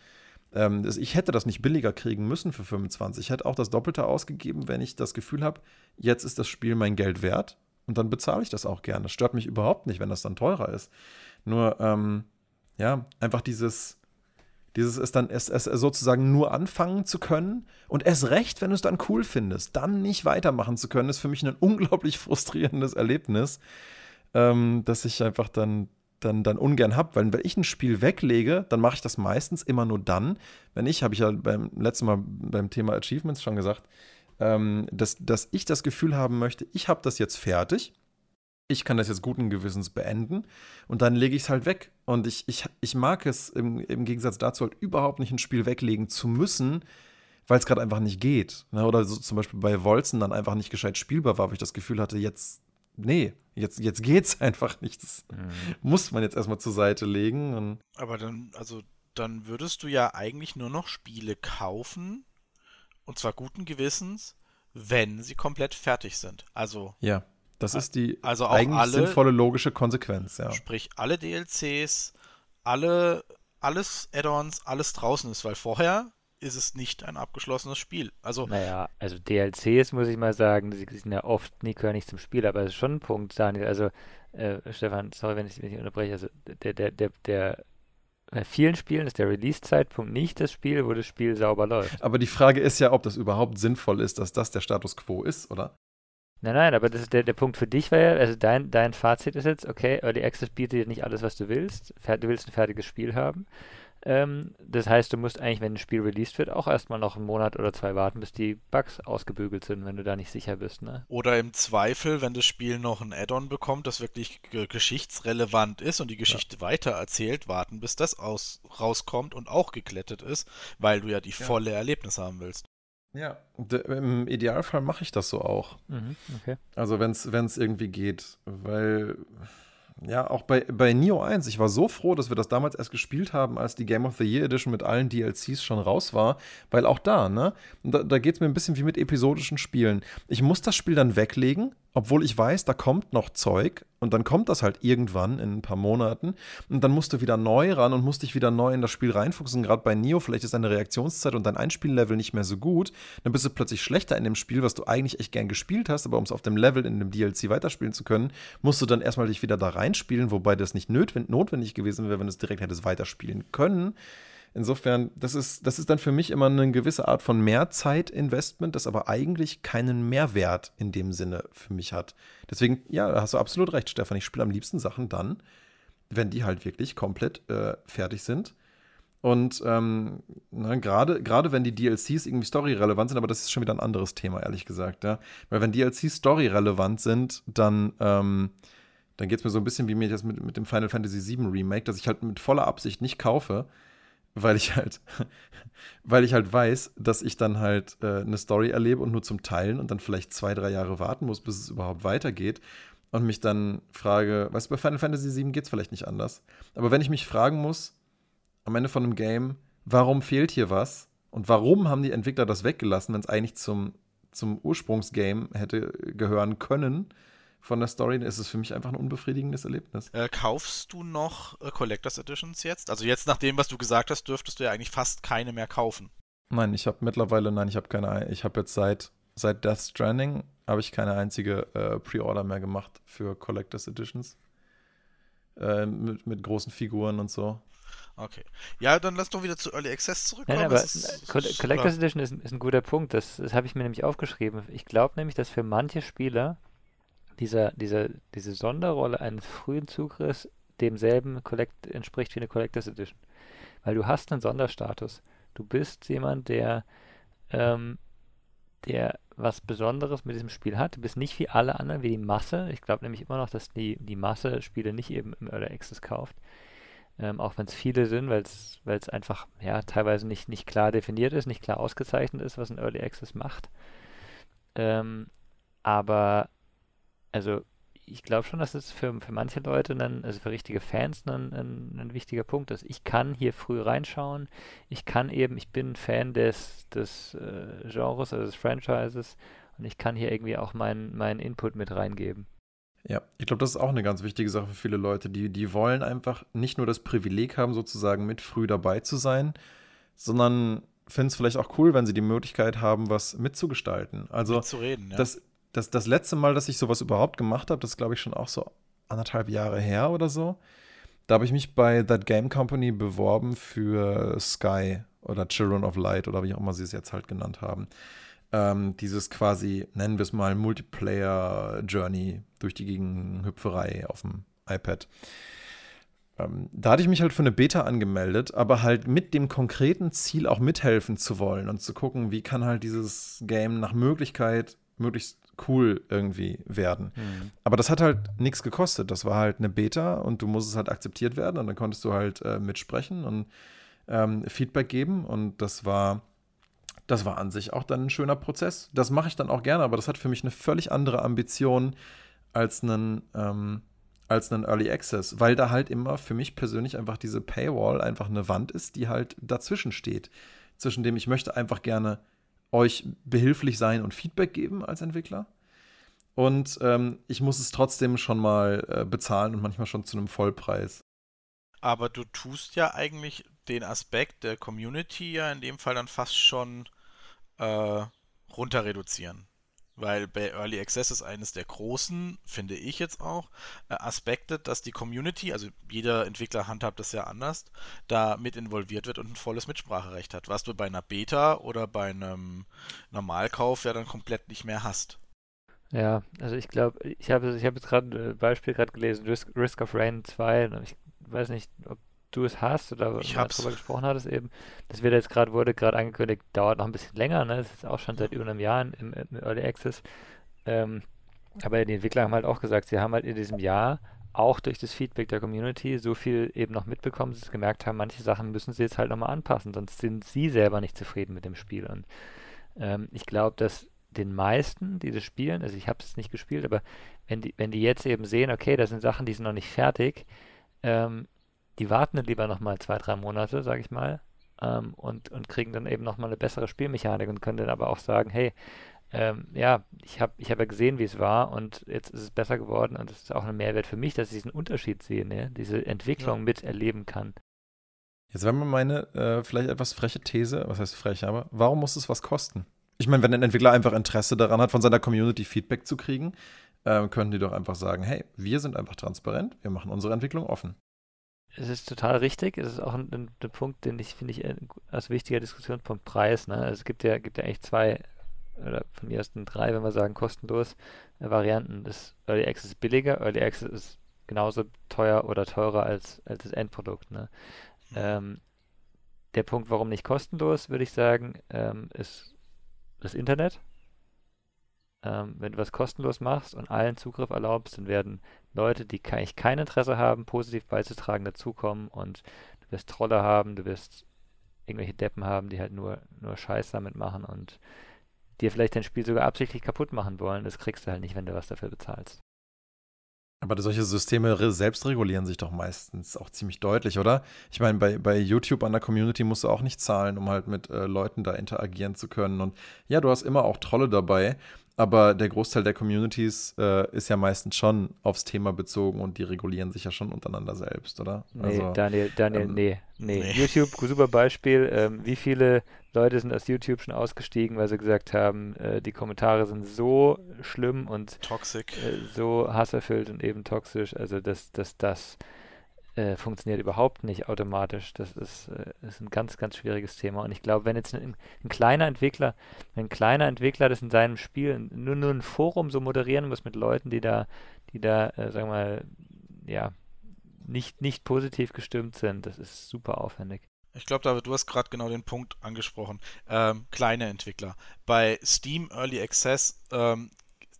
Ähm, ich hätte das nicht billiger kriegen müssen für 25. Ich hätte auch das Doppelte ausgegeben, wenn ich das Gefühl habe, jetzt ist das Spiel mein Geld wert. Und dann bezahle ich das auch gerne. Das stört mich überhaupt nicht, wenn das dann teurer ist. Nur, ähm, ja, einfach dieses, dieses ist dann es, es sozusagen nur anfangen zu können und erst recht, wenn du es dann cool findest, dann nicht weitermachen zu können, ist für mich ein unglaublich frustrierendes Erlebnis, ähm, dass ich einfach dann, dann, dann ungern habe. Weil wenn ich ein Spiel weglege, dann mache ich das meistens immer nur dann, wenn ich, habe ich ja beim letzten Mal beim Thema Achievements schon gesagt, ähm, dass, dass ich das Gefühl haben möchte, ich habe das jetzt fertig ich kann das jetzt guten Gewissens beenden und dann lege ich es halt weg. Und ich, ich, ich mag es im, im Gegensatz dazu halt überhaupt nicht ein Spiel weglegen zu müssen, weil es gerade einfach nicht geht. Ne? Oder so zum Beispiel bei Wolzen dann einfach nicht gescheit spielbar war, wo ich das Gefühl hatte, jetzt, nee, jetzt, jetzt geht's einfach nicht. Das mhm. muss man jetzt erstmal zur Seite legen. Aber dann, also, dann würdest du ja eigentlich nur noch Spiele kaufen, und zwar guten Gewissens, wenn sie komplett fertig sind. Also. Ja das ist die also eigentlich alle, sinnvolle logische Konsequenz, ja. Sprich, alle DLCs, alle, alles Add-ons, alles draußen ist, weil vorher ist es nicht ein abgeschlossenes Spiel. Also naja, also DLCs muss ich mal sagen, die sind ja oft nie gehören nicht zum Spiel, aber es ist schon ein Punkt, Daniel. Also äh, Stefan, sorry, wenn ich dich unterbreche. Also der, der, der, der bei vielen Spielen ist der Release-Zeitpunkt nicht das Spiel, wo das Spiel sauber läuft. Aber die Frage ist ja, ob das überhaupt sinnvoll ist, dass das der Status quo ist, oder? Nein, nein, aber das ist der, der Punkt für dich war ja, also dein, dein Fazit ist jetzt, okay, Early Access bietet dir nicht alles, was du willst. Du willst ein fertiges Spiel haben. Ähm, das heißt, du musst eigentlich, wenn ein Spiel released wird, auch erstmal noch einen Monat oder zwei warten, bis die Bugs ausgebügelt sind, wenn du da nicht sicher bist. Ne? Oder im Zweifel, wenn das Spiel noch ein Add-on bekommt, das wirklich geschichtsrelevant ist und die Geschichte ja. weiter erzählt, warten, bis das aus, rauskommt und auch geklettet ist, weil du ja die ja. volle Erlebnis haben willst. Ja, im Idealfall mache ich das so auch. Mhm, okay. Also wenn es irgendwie geht, weil ja, auch bei, bei Neo 1, ich war so froh, dass wir das damals erst gespielt haben, als die Game of the Year Edition mit allen DLCs schon raus war, weil auch da, ne, da, da geht es mir ein bisschen wie mit episodischen Spielen. Ich muss das Spiel dann weglegen, obwohl ich weiß, da kommt noch Zeug und dann kommt das halt irgendwann in ein paar Monaten und dann musst du wieder neu ran und musst dich wieder neu in das Spiel reinfuchsen. Gerade bei Neo, vielleicht ist deine Reaktionszeit und dein Einspiellevel nicht mehr so gut, dann bist du plötzlich schlechter in dem Spiel, was du eigentlich echt gern gespielt hast, aber um es auf dem Level in dem DLC weiterspielen zu können, musst du dann erstmal dich wieder da reinspielen, wobei das nicht notwendig gewesen wäre, wenn du es direkt hättest weiterspielen können. Insofern, das ist, das ist dann für mich immer eine gewisse Art von Mehrzeitinvestment, das aber eigentlich keinen Mehrwert in dem Sinne für mich hat. Deswegen, ja, da hast du absolut recht, Stefan. Ich spiele am liebsten Sachen dann, wenn die halt wirklich komplett äh, fertig sind. Und ähm, gerade wenn die DLCs irgendwie storyrelevant sind, aber das ist schon wieder ein anderes Thema, ehrlich gesagt, ja. Weil wenn DLCs storyrelevant sind, dann, ähm, dann geht es mir so ein bisschen wie mir das mit, mit dem Final Fantasy VII Remake, dass ich halt mit voller Absicht nicht kaufe, weil ich halt, weil ich halt weiß, dass ich dann halt äh, eine Story erlebe und nur zum Teilen und dann vielleicht zwei, drei Jahre warten muss, bis es überhaupt weitergeht und mich dann frage, weißt du, bei Final Fantasy VII geht es vielleicht nicht anders. Aber wenn ich mich fragen muss, am Ende von einem Game, warum fehlt hier was und warum haben die Entwickler das weggelassen, wenn es eigentlich zum, zum Ursprungsgame hätte gehören können, von der Story ist es für mich einfach ein unbefriedigendes Erlebnis. Äh, kaufst du noch äh, Collectors Editions jetzt? Also jetzt nach dem, was du gesagt hast, dürftest du ja eigentlich fast keine mehr kaufen. Nein, ich habe mittlerweile, nein, ich habe keine, ich habe jetzt seit, seit Death Stranding habe ich keine einzige äh, Pre-Order mehr gemacht für Collectors Editions. Äh, mit, mit großen Figuren und so. Okay. Ja, dann lass doch wieder zu Early Access zurückkommen. Nein, aber ist, Collectors Edition ist, ist, ein guter Punkt. Das, das habe ich mir nämlich aufgeschrieben. Ich glaube nämlich, dass für manche Spieler dieser, dieser, diese Sonderrolle eines frühen Zugriffs demselben Collect entspricht wie eine Collectors Edition. Weil du hast einen Sonderstatus. Du bist jemand, der, ähm, der was Besonderes mit diesem Spiel hat. Du bist nicht wie alle anderen, wie die Masse. Ich glaube nämlich immer noch, dass die, die Masse Spiele nicht eben im Early Access kauft. Ähm, auch wenn es viele sind, weil es einfach ja teilweise nicht, nicht klar definiert ist, nicht klar ausgezeichnet ist, was ein Early Access macht. Ähm, aber also ich glaube schon, dass es für, für manche Leute, dann, also für richtige Fans, ein, ein, ein, wichtiger Punkt ist. Ich kann hier früh reinschauen. Ich kann eben, ich bin Fan des, des äh, Genres, also des Franchises und ich kann hier irgendwie auch meinen mein Input mit reingeben. Ja, ich glaube, das ist auch eine ganz wichtige Sache für viele Leute. Die, die wollen einfach nicht nur das Privileg haben, sozusagen mit früh dabei zu sein, sondern finden es vielleicht auch cool, wenn sie die Möglichkeit haben, was mitzugestalten. Also, mitzureden, ja. das, das, das letzte Mal, dass ich sowas überhaupt gemacht habe, das glaube ich, schon auch so anderthalb Jahre her oder so. Da habe ich mich bei That Game Company beworben für Sky oder Children of Light oder wie auch immer sie es jetzt halt genannt haben. Ähm, dieses quasi, nennen wir es mal, Multiplayer-Journey durch die Gegenhüpferei auf dem iPad. Ähm, da hatte ich mich halt für eine Beta angemeldet, aber halt mit dem konkreten Ziel auch mithelfen zu wollen und zu gucken, wie kann halt dieses Game nach Möglichkeit möglichst cool irgendwie werden. Mhm. Aber das hat halt nichts gekostet. Das war halt eine Beta und du musstest halt akzeptiert werden und dann konntest du halt äh, mitsprechen und ähm, Feedback geben und das war das war an sich auch dann ein schöner Prozess. Das mache ich dann auch gerne, aber das hat für mich eine völlig andere Ambition als einen, ähm, als einen Early Access, weil da halt immer für mich persönlich einfach diese Paywall einfach eine Wand ist, die halt dazwischen steht. Zwischen dem ich möchte einfach gerne euch behilflich sein und Feedback geben als Entwickler. Und ähm, ich muss es trotzdem schon mal äh, bezahlen und manchmal schon zu einem Vollpreis. Aber du tust ja eigentlich den Aspekt der Community ja in dem Fall dann fast schon äh, runter reduzieren. Weil bei Early Access ist eines der großen, finde ich jetzt auch, äh, Aspekte, dass die Community, also jeder Entwickler handhabt das ja anders, da mit involviert wird und ein volles Mitspracherecht hat, was du bei einer Beta oder bei einem Normalkauf ja dann komplett nicht mehr hast. Ja, also ich glaube, ich habe ich hab jetzt gerade ein Beispiel gerade gelesen, Risk, Risk of Rain 2, ich weiß nicht, ob du es hast oder ich darüber gesprochen hattest eben. Das wird jetzt gerade, wurde gerade angekündigt, dauert noch ein bisschen länger, ne? Das ist auch schon seit über einem Jahr im, im Early Access. Ähm, aber die Entwickler haben halt auch gesagt, sie haben halt in diesem Jahr auch durch das Feedback der Community so viel eben noch mitbekommen, dass sie gemerkt haben, manche Sachen müssen sie jetzt halt nochmal anpassen, sonst sind sie selber nicht zufrieden mit dem Spiel. Und ähm, ich glaube, dass den meisten, die das spielen, also ich habe es nicht gespielt, aber wenn die, wenn die jetzt eben sehen, okay, das sind Sachen, die sind noch nicht fertig, ähm, die warten dann lieber nochmal zwei, drei Monate, sage ich mal, ähm, und, und kriegen dann eben nochmal eine bessere Spielmechanik und können dann aber auch sagen, hey, ähm, ja, ich habe ich hab ja gesehen, wie es war und jetzt ist es besser geworden und es ist auch ein Mehrwert für mich, dass ich diesen Unterschied sehe, ne? diese Entwicklung ja. miterleben kann. Jetzt wäre mal meine äh, vielleicht etwas freche These, was heißt frech, aber warum muss es was kosten? Ich meine, wenn ein Entwickler einfach Interesse daran hat, von seiner Community Feedback zu kriegen, äh, können die doch einfach sagen, hey, wir sind einfach transparent, wir machen unsere Entwicklung offen es ist total richtig. Es ist auch ein, ein, ein Punkt, den ich finde ich äh, als wichtiger Diskussionspunkt Preis. Ne? Also es gibt ja, gibt ja echt zwei oder von mir ersten drei, wenn wir sagen kostenlos äh, Varianten. Das Early Access ist billiger, Early Access ist genauso teuer oder teurer als, als das Endprodukt. Ne? Mhm. Ähm, der Punkt, warum nicht kostenlos, würde ich sagen, ähm, ist das Internet. Ähm, wenn du was kostenlos machst und allen Zugriff erlaubst, dann werden Leute, die eigentlich kein Interesse haben, positiv beizutragen, dazukommen und du wirst Trolle haben, du wirst irgendwelche Deppen haben, die halt nur, nur Scheiß damit machen und dir vielleicht dein Spiel sogar absichtlich kaputt machen wollen. Das kriegst du halt nicht, wenn du was dafür bezahlst. Aber solche Systeme selbst regulieren sich doch meistens auch ziemlich deutlich, oder? Ich meine, bei, bei YouTube an der Community musst du auch nicht zahlen, um halt mit äh, Leuten da interagieren zu können. Und ja, du hast immer auch Trolle dabei aber der Großteil der Communities äh, ist ja meistens schon aufs Thema bezogen und die regulieren sich ja schon untereinander selbst, oder? Nee, also, Daniel, Daniel, ähm, nee, nee, nee. YouTube, super Beispiel. Ähm, wie viele Leute sind aus YouTube schon ausgestiegen, weil sie gesagt haben, äh, die Kommentare sind so schlimm und toxisch, äh, so hasserfüllt und eben toxisch, also dass, dass das äh, funktioniert überhaupt nicht automatisch. Das ist, äh, ist ein ganz, ganz schwieriges Thema. Und ich glaube, wenn jetzt ein, ein, kleiner Entwickler, ein kleiner Entwickler das in seinem Spiel nur, nur ein Forum so moderieren muss mit Leuten, die da, die da, äh, sagen wir mal, ja, nicht, nicht positiv gestimmt sind, das ist super aufwendig. Ich glaube, David, du hast gerade genau den Punkt angesprochen. Ähm, kleine Entwickler. Bei Steam Early Access ähm,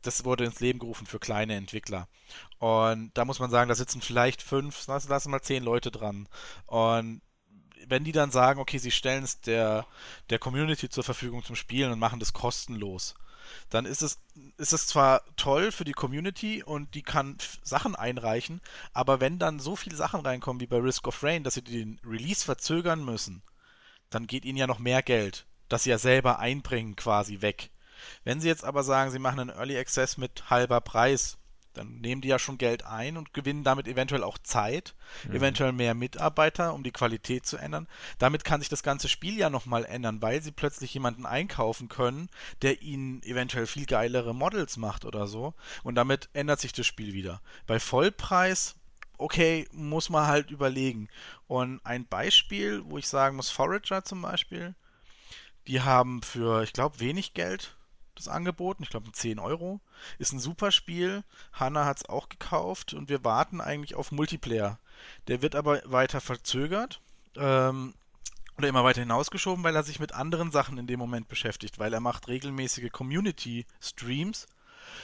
das wurde ins Leben gerufen für kleine Entwickler. Und da muss man sagen, da sitzen vielleicht fünf, lassen, lassen mal zehn Leute dran. Und wenn die dann sagen, okay, sie stellen es der, der Community zur Verfügung zum Spielen und machen das kostenlos, dann ist es, ist es zwar toll für die Community und die kann Sachen einreichen, aber wenn dann so viele Sachen reinkommen wie bei Risk of Rain, dass sie den Release verzögern müssen, dann geht ihnen ja noch mehr Geld, das sie ja selber einbringen, quasi weg. Wenn sie jetzt aber sagen, sie machen einen Early Access mit halber Preis, dann nehmen die ja schon Geld ein und gewinnen damit eventuell auch Zeit, mhm. eventuell mehr Mitarbeiter, um die Qualität zu ändern. Damit kann sich das ganze Spiel ja nochmal ändern, weil sie plötzlich jemanden einkaufen können, der ihnen eventuell viel geilere Models macht oder so. Und damit ändert sich das Spiel wieder. Bei Vollpreis, okay, muss man halt überlegen. Und ein Beispiel, wo ich sagen muss, Forager zum Beispiel, die haben für, ich glaube, wenig Geld das angeboten. Ich glaube, 10 Euro. Ist ein super Spiel. Hanna hat es auch gekauft und wir warten eigentlich auf Multiplayer. Der wird aber weiter verzögert. Ähm, oder immer weiter hinausgeschoben, weil er sich mit anderen Sachen in dem Moment beschäftigt, weil er macht regelmäßige Community-Streams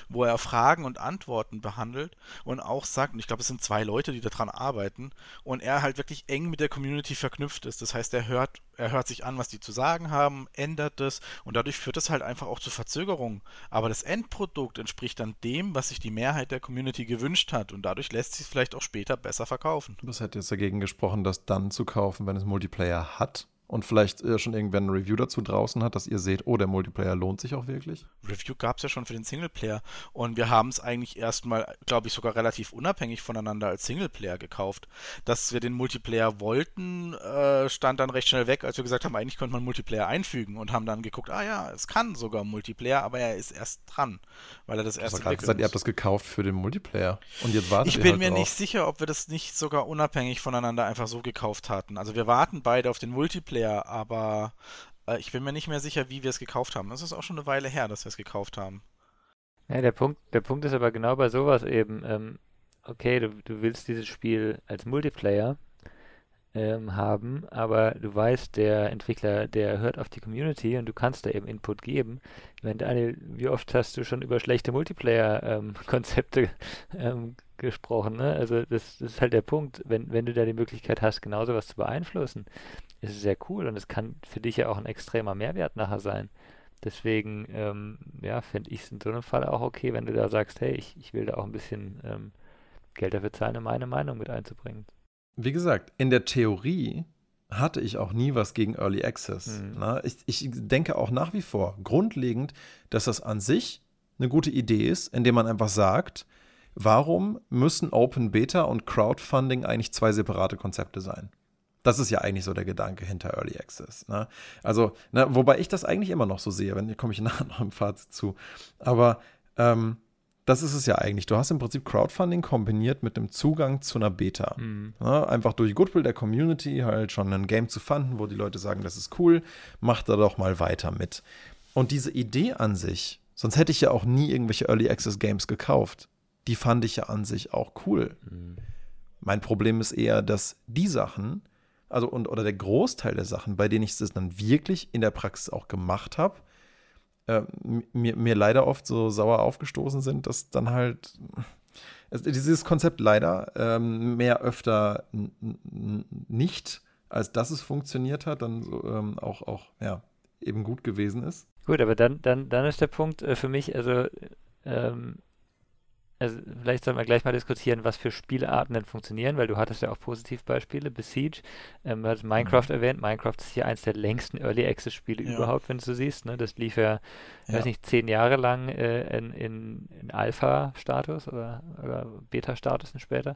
wo er Fragen und Antworten behandelt und auch sagt, und ich glaube, es sind zwei Leute, die daran arbeiten, und er halt wirklich eng mit der Community verknüpft ist. Das heißt, er hört, er hört sich an, was die zu sagen haben, ändert es und dadurch führt es halt einfach auch zu Verzögerungen. Aber das Endprodukt entspricht dann dem, was sich die Mehrheit der Community gewünscht hat und dadurch lässt sich es vielleicht auch später besser verkaufen. Was hat jetzt dagegen gesprochen, das dann zu kaufen, wenn es Multiplayer hat und vielleicht äh, schon irgendwer eine Review dazu draußen hat, dass ihr seht, oh, der Multiplayer lohnt sich auch wirklich? Review gab es ja schon für den Singleplayer und wir haben es eigentlich erstmal, glaube ich, sogar relativ unabhängig voneinander als Singleplayer gekauft. Dass wir den Multiplayer wollten, äh, stand dann recht schnell weg, als wir gesagt haben, eigentlich könnte man Multiplayer einfügen und haben dann geguckt, ah ja, es kann sogar Multiplayer, aber er ist erst dran, weil er das erste Du hast gesagt, ihr habt das gekauft für den Multiplayer und jetzt wartet Ich bin halt mir drauf. nicht sicher, ob wir das nicht sogar unabhängig voneinander einfach so gekauft hatten. Also wir warten beide auf den Multiplayer Multiplayer, aber äh, ich bin mir nicht mehr sicher, wie wir es gekauft haben. Das ist auch schon eine Weile her, dass wir es gekauft haben. Ja, der Punkt, der Punkt ist aber genau bei sowas eben, ähm, okay, du, du willst dieses Spiel als Multiplayer ähm, haben, aber du weißt, der Entwickler, der hört auf die Community und du kannst da eben Input geben. Ich meine, Daniel, wie oft hast du schon über schlechte Multiplayer-Konzepte ähm, ähm, gesprochen? Ne? Also das, das, ist halt der Punkt, wenn, wenn du da die Möglichkeit hast, genau sowas zu beeinflussen, ist sehr cool und es kann für dich ja auch ein extremer Mehrwert nachher sein. Deswegen, ähm, ja, finde ich es in so einem Fall auch okay, wenn du da sagst, hey, ich, ich will da auch ein bisschen ähm, Geld dafür zahlen, um meine Meinung mit einzubringen wie gesagt, in der Theorie hatte ich auch nie was gegen Early Access. Mhm. Ne? Ich, ich, denke auch nach wie vor grundlegend, dass das an sich eine gute Idee ist, indem man einfach sagt, warum müssen Open Beta und Crowdfunding eigentlich zwei separate Konzepte sein? Das ist ja eigentlich so der Gedanke hinter Early Access. Ne? Also, ne, wobei ich das eigentlich immer noch so sehe, wenn komme ich nachher noch im Fazit zu. Aber ähm, das ist es ja eigentlich. Du hast im Prinzip Crowdfunding kombiniert mit dem Zugang zu einer Beta. Mhm. Ja, einfach durch Goodwill der Community halt schon ein Game zu fanden, wo die Leute sagen, das ist cool, mach da doch mal weiter mit. Und diese Idee an sich, sonst hätte ich ja auch nie irgendwelche Early Access Games gekauft. Die fand ich ja an sich auch cool. Mhm. Mein Problem ist eher, dass die Sachen, also und oder der Großteil der Sachen, bei denen ich es dann wirklich in der Praxis auch gemacht habe, äh, mir, mir leider oft so sauer aufgestoßen sind, dass dann halt also dieses Konzept leider ähm, mehr öfter nicht, als dass es funktioniert hat, dann so, ähm, auch, auch ja, eben gut gewesen ist. Gut, aber dann, dann, dann ist der Punkt äh, für mich, also ähm, also vielleicht sollen wir gleich mal diskutieren, was für Spielarten denn funktionieren, weil du hattest ja auch Positivbeispiele, Besiege, ähm, du hast Minecraft mhm. erwähnt, Minecraft ist hier eins der längsten Early Access Spiele ja. überhaupt, wenn du so siehst, ne? das lief ja, ja. weiß nicht, zehn Jahre lang äh, in, in, in Alpha-Status oder, oder Beta-Status später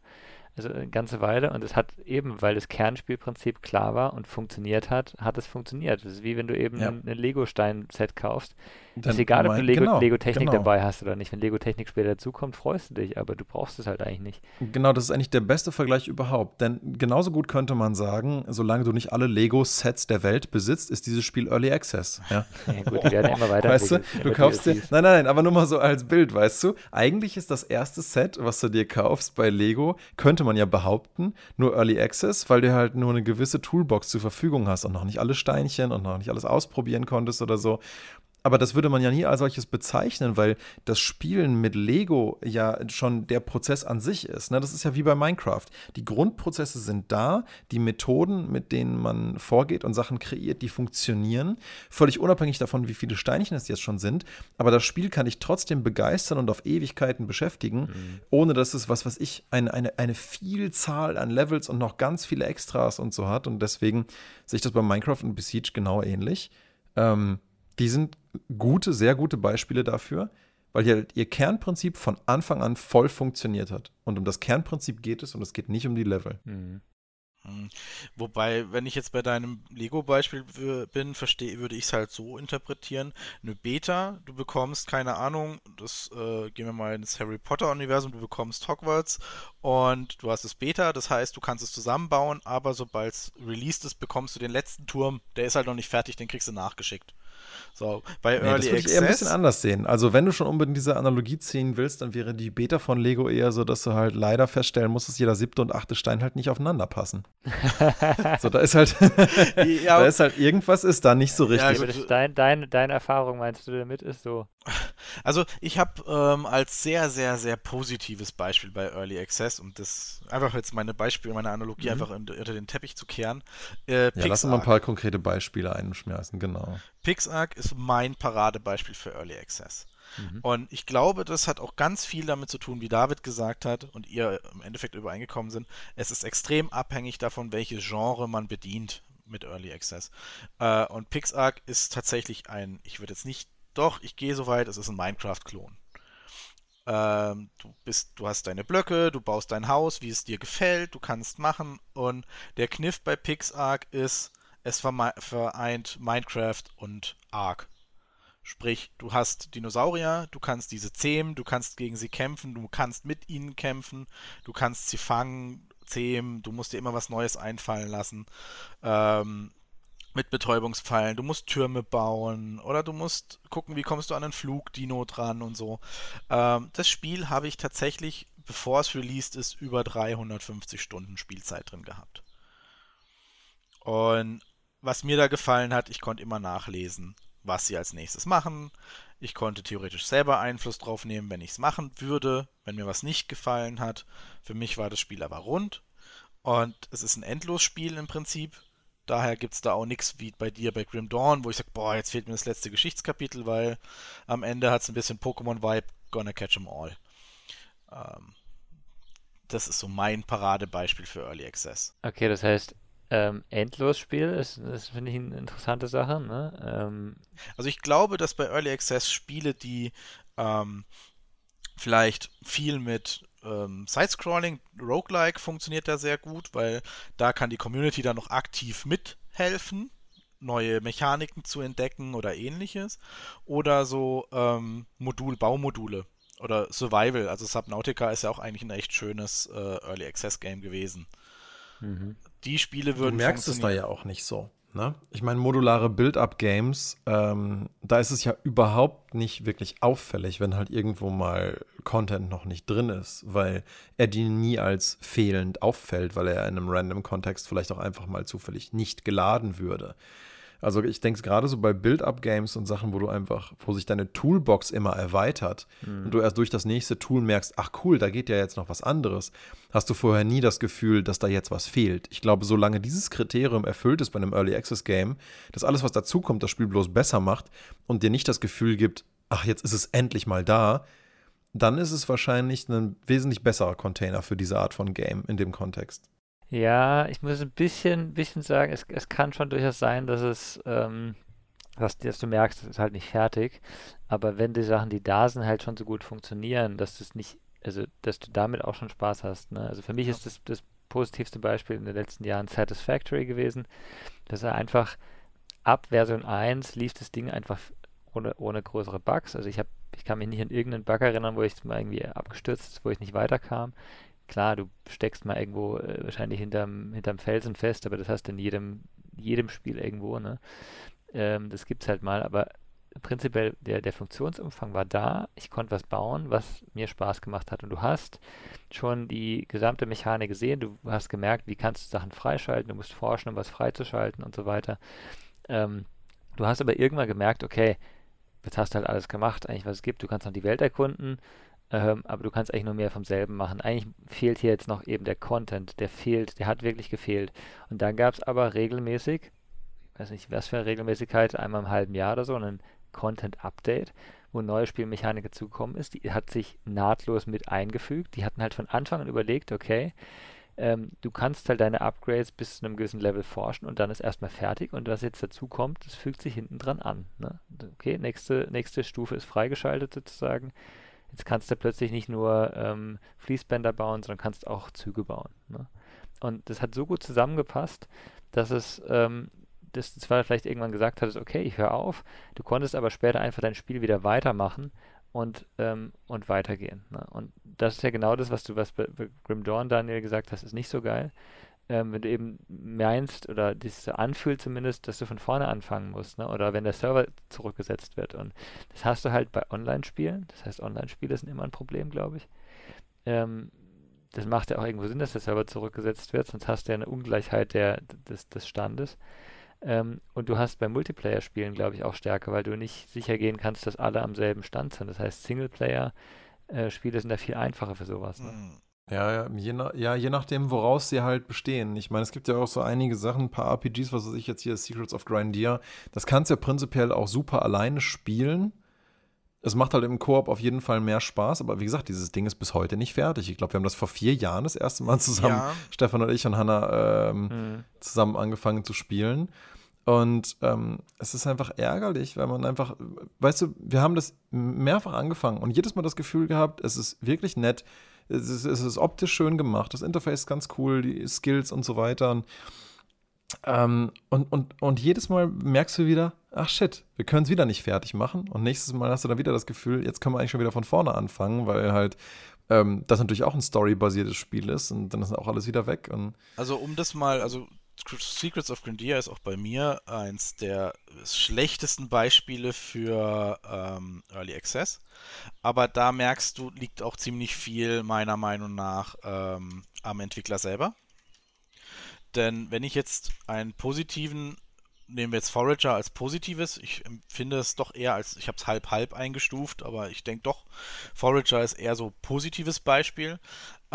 also eine ganze Weile und es hat eben, weil das Kernspielprinzip klar war und funktioniert hat, hat es funktioniert. Das ist wie wenn du eben ja. ein, ein Lego-Stein-Set kaufst. Dann ist egal, ob du Lego, genau, Lego Technik genau. dabei hast oder nicht. Wenn Lego Technik später dazukommt, freust du dich, aber du brauchst es halt eigentlich nicht. Genau, das ist eigentlich der beste Vergleich überhaupt. Denn genauso gut könnte man sagen, solange du nicht alle Lego-Sets der Welt besitzt, ist dieses Spiel Early Access. Ja, ja gut, die werden immer weiter. Weißt du, du kaufst dir, nein, nein, aber nur mal so als Bild, weißt du, eigentlich ist das erste Set, was du dir kaufst bei Lego, könnte man ja behaupten, nur Early Access, weil du halt nur eine gewisse Toolbox zur Verfügung hast und noch nicht alle Steinchen und noch nicht alles ausprobieren konntest oder so. Aber das würde man ja nie als solches bezeichnen, weil das Spielen mit Lego ja schon der Prozess an sich ist. Ne? Das ist ja wie bei Minecraft. Die Grundprozesse sind da, die Methoden, mit denen man vorgeht und Sachen kreiert, die funktionieren, völlig unabhängig davon, wie viele Steinchen es jetzt schon sind. Aber das Spiel kann dich trotzdem begeistern und auf Ewigkeiten beschäftigen, mhm. ohne dass es was, was ich, eine, eine, eine Vielzahl an Levels und noch ganz viele Extras und so hat. Und deswegen sehe ich das bei Minecraft und Besiege genau ähnlich. Ähm, die sind gute, sehr gute Beispiele dafür, weil ihr, ihr Kernprinzip von Anfang an voll funktioniert hat. Und um das Kernprinzip geht es und es geht nicht um die Level. Mhm. Hm. Wobei, wenn ich jetzt bei deinem Lego-Beispiel bin, verstehe, würde ich es halt so interpretieren. Eine Beta, du bekommst, keine Ahnung, das äh, gehen wir mal ins Harry Potter-Universum, du bekommst Hogwarts und du hast das Beta, das heißt, du kannst es zusammenbauen, aber sobald es released ist, bekommst du den letzten Turm, der ist halt noch nicht fertig, den kriegst du nachgeschickt. So, bei nee, Early das würde ich eher ein bisschen anders sehen. Also, wenn du schon unbedingt diese Analogie ziehen willst, dann wäre die Beta von Lego eher so, dass du halt leider feststellen musst, dass jeder siebte und achte Stein halt nicht aufeinander passen. so, da ist halt, ja, da ist halt irgendwas ist da nicht so richtig. Ja, also, dein, dein, deine Erfahrung meinst du damit ist so? Also, ich habe ähm, als sehr, sehr, sehr positives Beispiel bei Early Access und das einfach jetzt meine Beispiele, meine Analogie mhm. einfach unter den Teppich zu kehren. Äh, ja, lass uns mal ein paar konkrete Beispiele einschmeißen, genau. PixArk ist mein Paradebeispiel für Early Access. Mhm. Und ich glaube, das hat auch ganz viel damit zu tun, wie David gesagt hat und ihr im Endeffekt übereingekommen sind. Es ist extrem abhängig davon, welches Genre man bedient. mit Early Access. Äh, und PixArk ist tatsächlich ein, ich würde jetzt nicht, doch, ich gehe so weit, es ist ein Minecraft-Klon. Ähm, du bist, du hast deine Blöcke, du baust dein Haus, wie es dir gefällt, du kannst machen. Und der Kniff bei PixArk ist, es vereint Minecraft und Ark. Sprich, du hast Dinosaurier, du kannst diese zähmen, du kannst gegen sie kämpfen, du kannst mit ihnen kämpfen, du kannst sie fangen, zähmen, du musst dir immer was Neues einfallen lassen. Ähm, mit Betäubungspfeilen, du musst Türme bauen oder du musst gucken, wie kommst du an einen Flugdino dran und so. Ähm, das Spiel habe ich tatsächlich, bevor es released ist, über 350 Stunden Spielzeit drin gehabt. Und was mir da gefallen hat, ich konnte immer nachlesen was sie als nächstes machen. Ich konnte theoretisch selber Einfluss drauf nehmen, wenn ich es machen würde, wenn mir was nicht gefallen hat. Für mich war das Spiel aber rund. Und es ist ein Endlosspiel im Prinzip. Daher gibt es da auch nichts wie bei dir bei Grim Dawn, wo ich sage, boah, jetzt fehlt mir das letzte Geschichtskapitel, weil am Ende hat es ein bisschen Pokémon-Vibe, gonna catch 'em all. Ähm, das ist so mein Paradebeispiel für Early Access. Okay, das heißt, ähm, Endlosspiel ist, das finde ich eine interessante Sache. Ne? Ähm, also ich glaube, dass bei Early Access Spiele, die ähm, vielleicht viel mit ähm, Sidescrolling, Roguelike funktioniert da sehr gut, weil da kann die Community dann noch aktiv mithelfen, neue Mechaniken zu entdecken oder ähnliches. Oder so ähm, Modul, Baumodule oder Survival. Also Subnautica ist ja auch eigentlich ein echt schönes äh, Early Access Game gewesen. Mhm die Spiele würden. Du merkst es da ja auch nicht so. Ne? Ich meine, modulare Build-up-Games, ähm, da ist es ja überhaupt nicht wirklich auffällig, wenn halt irgendwo mal Content noch nicht drin ist, weil er dir nie als fehlend auffällt, weil er in einem random Kontext vielleicht auch einfach mal zufällig nicht geladen würde. Also ich denke gerade so bei Build-Up-Games und Sachen, wo du einfach, wo sich deine Toolbox immer erweitert mhm. und du erst durch das nächste Tool merkst, ach cool, da geht ja jetzt noch was anderes, hast du vorher nie das Gefühl, dass da jetzt was fehlt. Ich glaube, solange dieses Kriterium erfüllt ist bei einem Early Access Game, dass alles, was dazukommt, das Spiel bloß besser macht und dir nicht das Gefühl gibt, ach, jetzt ist es endlich mal da, dann ist es wahrscheinlich ein wesentlich besserer Container für diese Art von Game in dem Kontext. Ja, ich muss ein bisschen, bisschen sagen, es, es kann schon durchaus sein, dass es, ähm, dass, dass du merkst, es ist halt nicht fertig. Aber wenn die Sachen, die da sind, halt schon so gut funktionieren, dass du nicht, also dass du damit auch schon Spaß hast. Ne? Also für mich ja. ist das, das positivste Beispiel in den letzten Jahren Satisfactory gewesen, dass er einfach ab Version 1 lief das Ding einfach ohne, ohne größere Bugs. Also ich habe, ich kann mich nicht an irgendeinen Bug erinnern, wo ich mal irgendwie abgestürzt ist, wo ich nicht weiterkam. Klar, du steckst mal irgendwo äh, wahrscheinlich hinterm, hinterm Felsen fest, aber das hast du in jedem, jedem Spiel irgendwo, ne? Ähm, das gibt's halt mal, aber prinzipiell der, der Funktionsumfang war da. Ich konnte was bauen, was mir Spaß gemacht hat. Und du hast schon die gesamte Mechanik gesehen. Du hast gemerkt, wie kannst du Sachen freischalten. Du musst forschen, um was freizuschalten und so weiter. Ähm, du hast aber irgendwann gemerkt, okay, jetzt hast du halt alles gemacht, eigentlich was es gibt. Du kannst noch die Welt erkunden. Ähm, aber du kannst eigentlich nur mehr vom selben machen. Eigentlich fehlt hier jetzt noch eben der Content, der fehlt, der hat wirklich gefehlt. Und dann gab es aber regelmäßig, ich weiß nicht, was für eine Regelmäßigkeit, einmal im halben Jahr oder so, ein Content-Update, wo neue Spielmechanik dazugekommen ist. Die hat sich nahtlos mit eingefügt. Die hatten halt von Anfang an überlegt, okay, ähm, du kannst halt deine Upgrades bis zu einem gewissen Level forschen und dann ist erstmal fertig und was jetzt dazu kommt, das fügt sich hinten dran an. Ne? Okay, nächste, nächste Stufe ist freigeschaltet sozusagen. Jetzt kannst du plötzlich nicht nur ähm, Fließbänder bauen, sondern kannst auch Züge bauen. Ne? Und das hat so gut zusammengepasst, dass es, ähm, dass du zwar vielleicht irgendwann gesagt hattest, okay, ich höre auf, du konntest aber später einfach dein Spiel wieder weitermachen und, ähm, und weitergehen. Ne? Und das ist ja genau das, was du was bei, Grim Dawn, Daniel, gesagt hast, ist nicht so geil ähm, wenn du eben meinst oder das anfühlt zumindest, dass du von vorne anfangen musst, ne? oder wenn der Server zurückgesetzt wird. Und das hast du halt bei Online-Spielen. Das heißt, Online-Spiele sind immer ein Problem, glaube ich. Ähm, das macht ja auch irgendwo Sinn, dass der Server zurückgesetzt wird, sonst hast du ja eine Ungleichheit der, des, des Standes. Ähm, und du hast bei Multiplayer-Spielen, glaube ich, auch Stärke, weil du nicht sicher gehen kannst, dass alle am selben Stand sind. Das heißt, Singleplayer-Spiele sind da viel einfacher für sowas. Ne? Ja, ja, je, nach, ja, je nachdem, woraus sie halt bestehen. Ich meine, es gibt ja auch so einige Sachen, ein paar RPGs, was weiß ich jetzt hier, Secrets of Grindia. Das kannst du ja prinzipiell auch super alleine spielen. es macht halt im Koop auf jeden Fall mehr Spaß, aber wie gesagt, dieses Ding ist bis heute nicht fertig. Ich glaube, wir haben das vor vier Jahren das erste Mal zusammen, ja. Stefan und ich und Hanna, ähm, mhm. zusammen angefangen zu spielen. Und ähm, es ist einfach ärgerlich, weil man einfach, weißt du, wir haben das mehrfach angefangen und jedes Mal das Gefühl gehabt, es ist wirklich nett, es ist, es ist optisch schön gemacht, das Interface ist ganz cool, die Skills und so weiter. Und, ähm, und, und, und jedes Mal merkst du wieder, ach shit, wir können es wieder nicht fertig machen. Und nächstes Mal hast du dann wieder das Gefühl, jetzt können wir eigentlich schon wieder von vorne anfangen, weil halt ähm, das natürlich auch ein storybasiertes Spiel ist und dann ist auch alles wieder weg. Also um das mal, also Secrets of Grandia ist auch bei mir eins der schlechtesten Beispiele für ähm, Early Access. Aber da merkst du, liegt auch ziemlich viel meiner Meinung nach ähm, am Entwickler selber. Denn wenn ich jetzt einen positiven, nehmen wir jetzt Forager als positives, ich empfinde es doch eher als, ich habe es halb-halb eingestuft, aber ich denke doch, Forager ist eher so positives Beispiel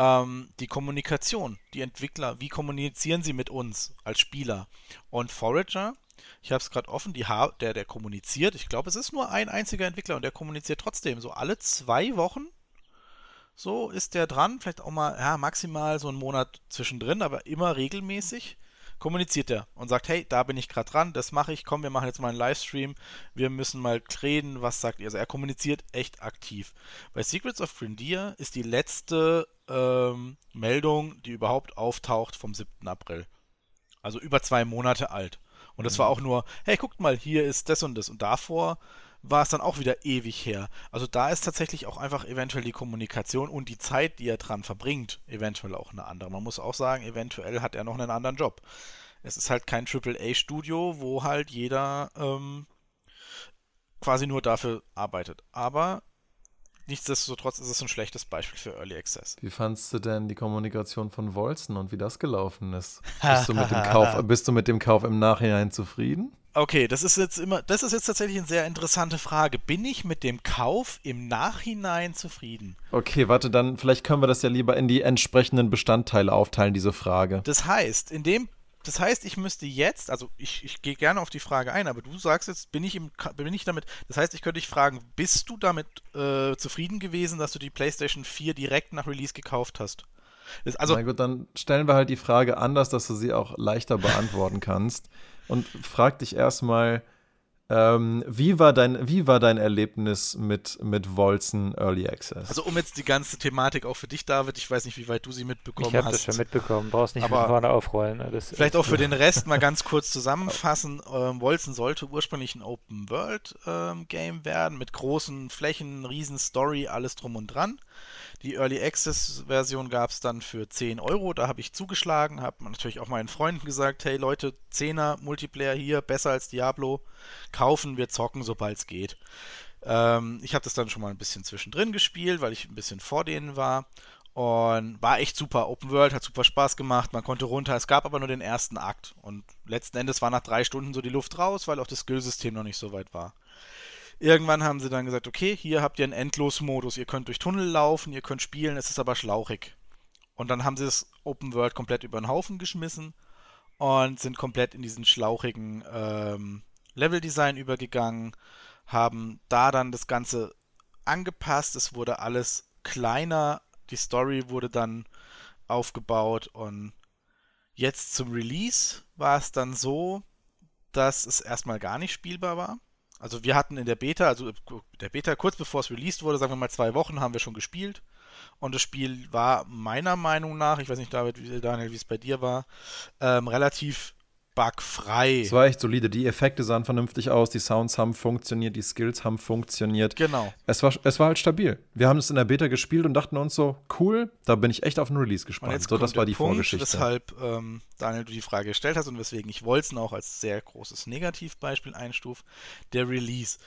ähm, die Kommunikation, die Entwickler, wie kommunizieren sie mit uns als Spieler? Und Forager, ich habe es gerade offen, der, der kommuniziert, ich glaube, es ist nur ein einziger Entwickler und der kommuniziert trotzdem so alle zwei Wochen. So ist der dran, vielleicht auch mal, ja, maximal so einen Monat zwischendrin, aber immer regelmäßig kommuniziert er und sagt, hey, da bin ich gerade dran, das mache ich, komm, wir machen jetzt mal einen Livestream, wir müssen mal reden, was sagt ihr? Also er kommuniziert echt aktiv. Bei Secrets of Grindia ist die letzte ähm, Meldung, die überhaupt auftaucht vom 7. April. Also über zwei Monate alt. Und das mhm. war auch nur, hey, guckt mal, hier ist das und das. Und davor war es dann auch wieder ewig her. Also da ist tatsächlich auch einfach eventuell die Kommunikation und die Zeit, die er dran verbringt, eventuell auch eine andere. Man muss auch sagen, eventuell hat er noch einen anderen Job. Es ist halt kein AAA-Studio, wo halt jeder ähm, quasi nur dafür arbeitet. Aber nichtsdestotrotz ist es ein schlechtes Beispiel für Early Access. Wie fandst du denn die Kommunikation von Wolzen und wie das gelaufen ist? Bist du mit dem Kauf, bist du mit dem Kauf im Nachhinein zufrieden? Okay, das ist jetzt immer, das ist jetzt tatsächlich eine sehr interessante Frage. Bin ich mit dem Kauf im Nachhinein zufrieden? Okay, warte, dann vielleicht können wir das ja lieber in die entsprechenden Bestandteile aufteilen, diese Frage. Das heißt, in dem, das heißt, ich müsste jetzt, also ich, ich gehe gerne auf die Frage ein, aber du sagst jetzt, bin ich im, bin ich damit, das heißt, ich könnte dich fragen, bist du damit äh, zufrieden gewesen, dass du die PlayStation 4 direkt nach Release gekauft hast? Das, also, Na gut, dann stellen wir halt die Frage anders, dass du sie auch leichter beantworten kannst und frag dich erstmal, ähm, wie, war dein, wie war dein Erlebnis mit, mit Wolzen Early Access? Also um jetzt die ganze Thematik auch für dich, David, ich weiß nicht, wie weit du sie mitbekommen ich hast. Ich habe das schon mitbekommen, brauchst nicht aber von vorne aufrollen. Ne? Das vielleicht auch für den Rest mal ganz kurz zusammenfassen. Ähm, Wolzen sollte ursprünglich ein Open-World-Game ähm, werden, mit großen Flächen, riesen Story, alles drum und dran. Die Early Access Version gab es dann für 10 Euro. Da habe ich zugeschlagen, habe natürlich auch meinen Freunden gesagt: Hey Leute, 10er Multiplayer hier, besser als Diablo. Kaufen, wir zocken, sobald es geht. Ähm, ich habe das dann schon mal ein bisschen zwischendrin gespielt, weil ich ein bisschen vor denen war. Und war echt super. Open World hat super Spaß gemacht. Man konnte runter. Es gab aber nur den ersten Akt. Und letzten Endes war nach drei Stunden so die Luft raus, weil auch das Skillsystem noch nicht so weit war. Irgendwann haben sie dann gesagt, okay, hier habt ihr einen Endlosmodus, ihr könnt durch Tunnel laufen, ihr könnt spielen, es ist aber schlauchig. Und dann haben sie das Open World komplett über den Haufen geschmissen und sind komplett in diesen schlauchigen ähm, Leveldesign übergegangen, haben da dann das Ganze angepasst, es wurde alles kleiner, die Story wurde dann aufgebaut und jetzt zum Release war es dann so, dass es erstmal gar nicht spielbar war. Also wir hatten in der Beta, also der Beta kurz bevor es released wurde, sagen wir mal zwei Wochen, haben wir schon gespielt. Und das Spiel war meiner Meinung nach, ich weiß nicht, David, Daniel, wie es bei dir war, ähm, relativ bugfrei. Es war echt solide. Die Effekte sahen vernünftig aus, die Sounds haben funktioniert, die Skills haben funktioniert. Genau. Es war, es war halt stabil. Wir haben es in der Beta gespielt und dachten uns so, cool, da bin ich echt auf den Release gespannt. Und jetzt so, das war die Punkt, Vorgeschichte. Weshalb ähm, Daniel du die Frage gestellt hast und weswegen ich Wolzen auch als sehr großes Negativbeispiel einstufe, der Release.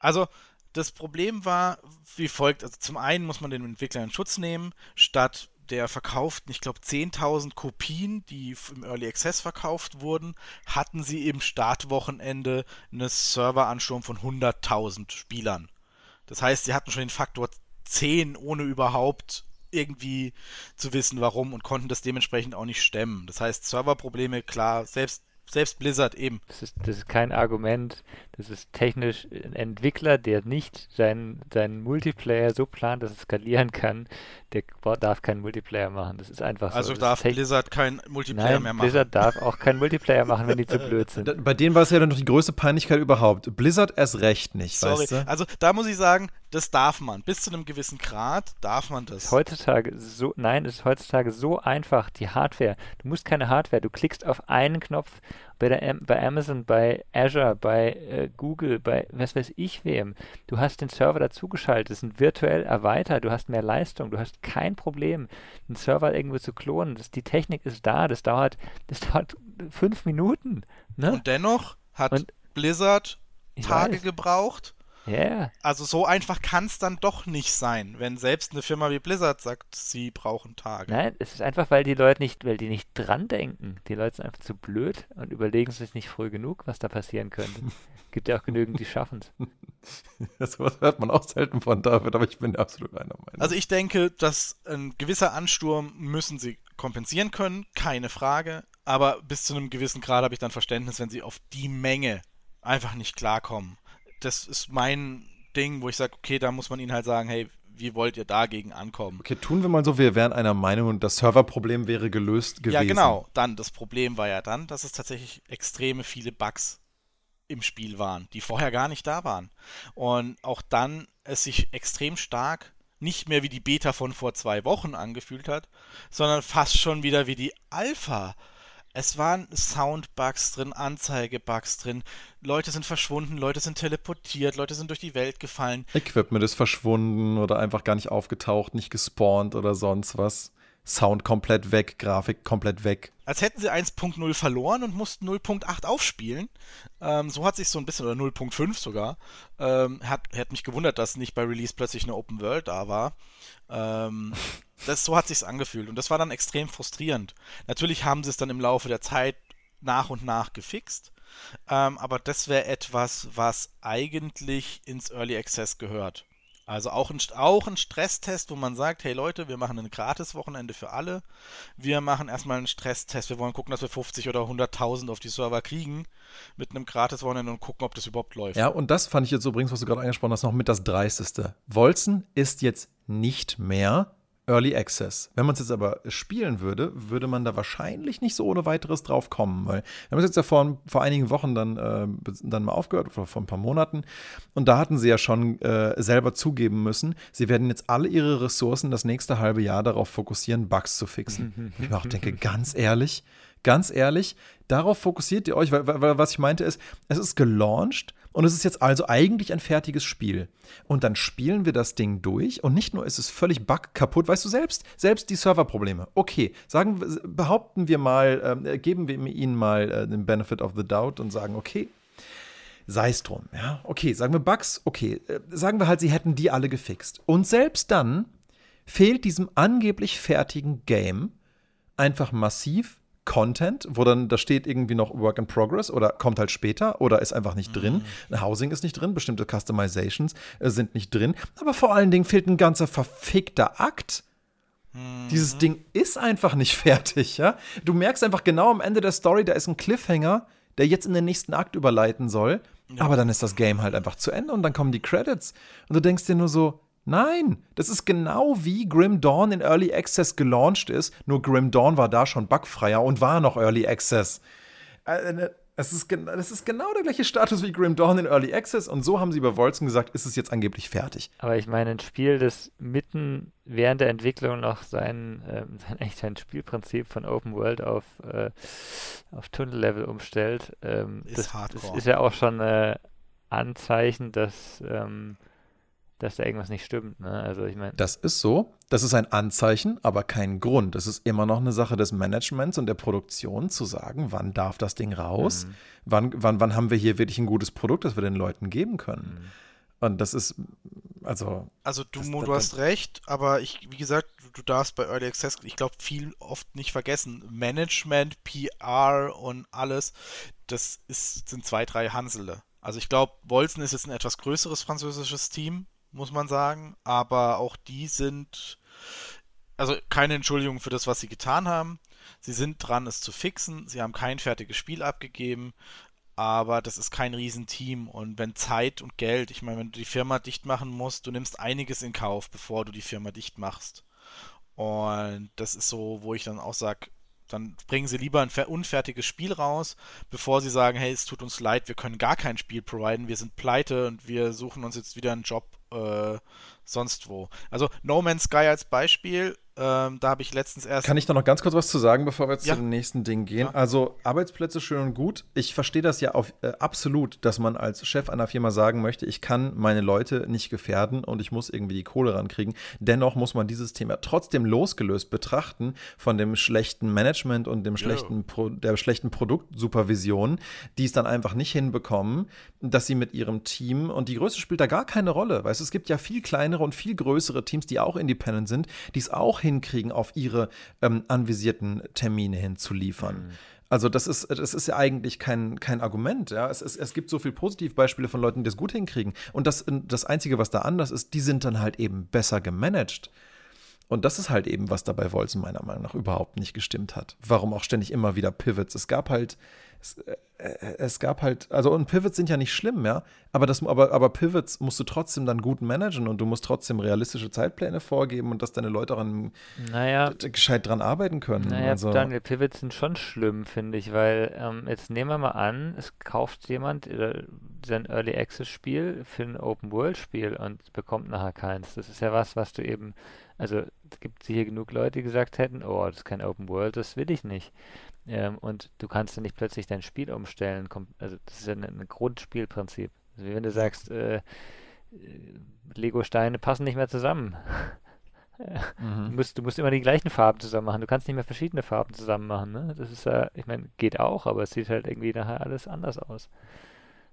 Also, das Problem war wie folgt: also Zum einen muss man den Entwickler in Schutz nehmen, statt der verkauften, ich glaube, 10.000 Kopien, die im Early Access verkauft wurden, hatten sie im Startwochenende einen Serveransturm von 100.000 Spielern. Das heißt, sie hatten schon den Faktor 10, ohne überhaupt irgendwie zu wissen, warum und konnten das dementsprechend auch nicht stemmen. Das heißt, Serverprobleme, klar, selbst selbst Blizzard eben. Das ist, das ist kein Argument. Das ist technisch ein Entwickler, der nicht seinen, seinen Multiplayer so plant, dass es skalieren kann, der darf keinen Multiplayer machen. Das ist einfach also so. darf Blizzard keinen Multiplayer Nein, mehr machen. Blizzard darf auch keinen Multiplayer machen, wenn die zu blöd sind. Bei denen war es ja dann noch die größte Peinlichkeit überhaupt. Blizzard erst recht nicht, Sorry. weißt du? Also da muss ich sagen, das darf man. Bis zu einem gewissen Grad darf man das. Heutzutage so, nein, es ist heutzutage so einfach, die Hardware. Du musst keine Hardware, du klickst auf einen Knopf bei, der, bei Amazon, bei Azure, bei äh, Google, bei was weiß ich wem. Du hast den Server dazugeschaltet, sind virtuell erweitert, du hast mehr Leistung, du hast kein Problem, den Server irgendwo zu klonen. Das, die Technik ist da, das dauert, das dauert fünf Minuten. Ne? Und dennoch hat Und Blizzard Tage weiß. gebraucht. Yeah. Also so einfach kann es dann doch nicht sein, wenn selbst eine Firma wie Blizzard sagt, sie brauchen Tage. Nein, es ist einfach, weil die Leute nicht, weil die nicht dran denken. Die Leute sind einfach zu blöd und überlegen sich nicht früh genug, was da passieren könnte. Gibt ja auch genügend, die schaffen es. Das hört man auch selten von David, aber ich bin absolut einer Meinung. Also ich denke, dass ein gewisser Ansturm müssen sie kompensieren können, keine Frage. Aber bis zu einem gewissen Grad habe ich dann Verständnis, wenn sie auf die Menge einfach nicht klarkommen. Das ist mein Ding, wo ich sage, okay, da muss man ihnen halt sagen, hey, wie wollt ihr dagegen ankommen? Okay, tun wir mal so, wir wären einer Meinung und das Serverproblem wäre gelöst gewesen. Ja, genau. Dann, das Problem war ja dann, dass es tatsächlich extreme viele Bugs im Spiel waren, die vorher gar nicht da waren. Und auch dann es sich extrem stark nicht mehr wie die Beta von vor zwei Wochen angefühlt hat, sondern fast schon wieder wie die Alpha. Es waren Soundbugs drin, Anzeigebugs drin. Leute sind verschwunden, Leute sind teleportiert, Leute sind durch die Welt gefallen. Equipment ist verschwunden oder einfach gar nicht aufgetaucht, nicht gespawnt oder sonst was. Sound komplett weg, Grafik komplett weg. Als hätten sie 1.0 verloren und mussten 0.8 aufspielen. Ähm, so hat sich so ein bisschen, oder 0.5 sogar. Ähm, hat, hat mich gewundert, dass nicht bei Release plötzlich eine Open World da war. Ähm, das, so hat sich's angefühlt und das war dann extrem frustrierend. Natürlich haben sie es dann im Laufe der Zeit nach und nach gefixt, ähm, aber das wäre etwas, was eigentlich ins Early Access gehört. Also auch ein, auch ein Stresstest, wo man sagt, hey Leute, wir machen ein Gratis-Wochenende für alle. Wir machen erstmal einen Stresstest. Wir wollen gucken, dass wir 50 oder 100.000 auf die Server kriegen mit einem Gratis-Wochenende und gucken, ob das überhaupt läuft. Ja, und das fand ich jetzt übrigens, was du gerade angesprochen hast, noch mit das Dreisteste. Wolzen ist jetzt nicht mehr Early Access. Wenn man es jetzt aber spielen würde, würde man da wahrscheinlich nicht so ohne weiteres drauf kommen, weil wir haben es jetzt ja vor, vor einigen Wochen dann, äh, dann mal aufgehört, vor, vor ein paar Monaten, und da hatten sie ja schon äh, selber zugeben müssen, sie werden jetzt alle ihre Ressourcen das nächste halbe Jahr darauf fokussieren, Bugs zu fixen. ich auch denke, ganz ehrlich, ganz ehrlich, darauf fokussiert ihr euch, weil, weil was ich meinte ist, es ist gelauncht und es ist jetzt also eigentlich ein fertiges Spiel. Und dann spielen wir das Ding durch und nicht nur ist es völlig bug kaputt, weißt du selbst, selbst die Serverprobleme. Okay, sagen, behaupten wir mal, äh, geben wir ihnen mal äh, den Benefit of the Doubt und sagen, okay, sei es drum, ja, okay, sagen wir Bugs, okay, äh, sagen wir halt, sie hätten die alle gefixt. Und selbst dann fehlt diesem angeblich fertigen Game einfach massiv Content, wo dann da steht irgendwie noch Work in Progress oder kommt halt später oder ist einfach nicht drin. Mhm. Housing ist nicht drin, bestimmte Customizations äh, sind nicht drin. Aber vor allen Dingen fehlt ein ganzer verfickter Akt. Mhm. Dieses Ding ist einfach nicht fertig, ja. Du merkst einfach genau am Ende der Story, da ist ein Cliffhanger, der jetzt in den nächsten Akt überleiten soll. Ja. Aber dann ist das Game halt einfach zu Ende und dann kommen die Credits. Und du denkst dir nur so, Nein, das ist genau wie Grim Dawn in Early Access gelauncht ist, nur Grim Dawn war da schon bugfreier und war noch Early Access. Das ist, das ist genau der gleiche Status wie Grim Dawn in Early Access und so haben sie bei Wolzen gesagt, ist es jetzt angeblich fertig. Aber ich meine, ein Spiel, das mitten während der Entwicklung noch sein, äh, sein, echt sein Spielprinzip von Open World auf, äh, auf Tunnellevel umstellt, ähm, ist das, das, ist ja auch schon ein äh, Anzeichen, dass ähm, dass da irgendwas nicht stimmt. Ne? Also ich meine. Das ist so. Das ist ein Anzeichen, aber kein Grund. Es ist immer noch eine Sache des Managements und der Produktion zu sagen, wann darf das Ding raus? Mhm. Wann, wann, wann haben wir hier wirklich ein gutes Produkt, das wir den Leuten geben können? Mhm. Und das ist, also. Also du, das, du das, hast recht, aber ich, wie gesagt, du darfst bei Early Access, ich glaube, viel oft nicht vergessen. Management, PR und alles, das ist, sind zwei, drei Hansele. Also ich glaube, Wolzen ist jetzt ein etwas größeres französisches Team, muss man sagen. Aber auch die sind, also keine Entschuldigung für das, was sie getan haben. sie sind dran, es zu fixen. Sie haben kein fertiges Spiel abgegeben, aber das ist kein Riesenteam. Und wenn Zeit und Geld, ich meine, wenn du die Firma dicht machen musst, du nimmst einiges in Kauf, bevor du die Firma dicht machst. Und das ist so, wo ich dann auch sage, dann bringen sie lieber ein unfertiges Spiel raus, bevor sie sagen, hey, es tut uns leid, wir können gar kein Spiel providen, wir sind pleite und wir suchen uns jetzt wieder einen Job äh, sonst wo. Also No Man's Sky als Beispiel, ähm, da habe ich letztens erst. Kann ich da noch ganz kurz was zu sagen, bevor wir jetzt ja. zu den nächsten Dingen gehen? Ja. Also Arbeitsplätze schön und gut. Ich verstehe das ja auf, äh, absolut, dass man als Chef einer Firma sagen möchte, ich kann meine Leute nicht gefährden und ich muss irgendwie die Kohle rankriegen. Dennoch muss man dieses Thema trotzdem losgelöst betrachten von dem schlechten Management und dem schlechten Pro, der schlechten Produktsupervision, die es dann einfach nicht hinbekommen, dass sie mit ihrem Team und die Größe spielt da gar keine Rolle. Weißt du, es gibt ja viel kleinere und viel größere Teams, die auch independent sind, die es auch hinkriegen, auf ihre ähm, anvisierten Termine hinzuliefern. Mhm. Also das ist, das ist ja eigentlich kein, kein Argument. Ja? Es, es, es gibt so viele Positivbeispiele von Leuten, die das gut hinkriegen. Und das, das Einzige, was da anders ist, die sind dann halt eben besser gemanagt. Und das ist halt eben, was dabei Wolzen meiner Meinung nach überhaupt nicht gestimmt hat. Warum auch ständig immer wieder Pivots? Es gab halt, es, äh, äh, es gab halt, also und Pivots sind ja nicht schlimm, ja, aber, das, aber, aber Pivots musst du trotzdem dann gut managen und du musst trotzdem realistische Zeitpläne vorgeben und dass deine Leute daran naja, gescheit dran arbeiten können. Naja, also. Daniel, Pivots sind schon schlimm, finde ich, weil ähm, jetzt nehmen wir mal an, es kauft jemand äh, sein Early Access Spiel für ein Open World Spiel und bekommt nachher keins. Das ist ja was, was du eben, also es gibt hier genug Leute, die gesagt hätten, oh, das ist kein Open World, das will ich nicht. Ähm, und du kannst dann nicht plötzlich dein Spiel umstellen. Also das ist ja ein, ein Grundspielprinzip. Also wie wenn du sagst, äh, äh, Lego-Steine passen nicht mehr zusammen. mhm. du, musst, du musst immer die gleichen Farben zusammen machen. Du kannst nicht mehr verschiedene Farben zusammen machen. Ne? Das ist ja, ich meine, geht auch, aber es sieht halt irgendwie nachher alles anders aus.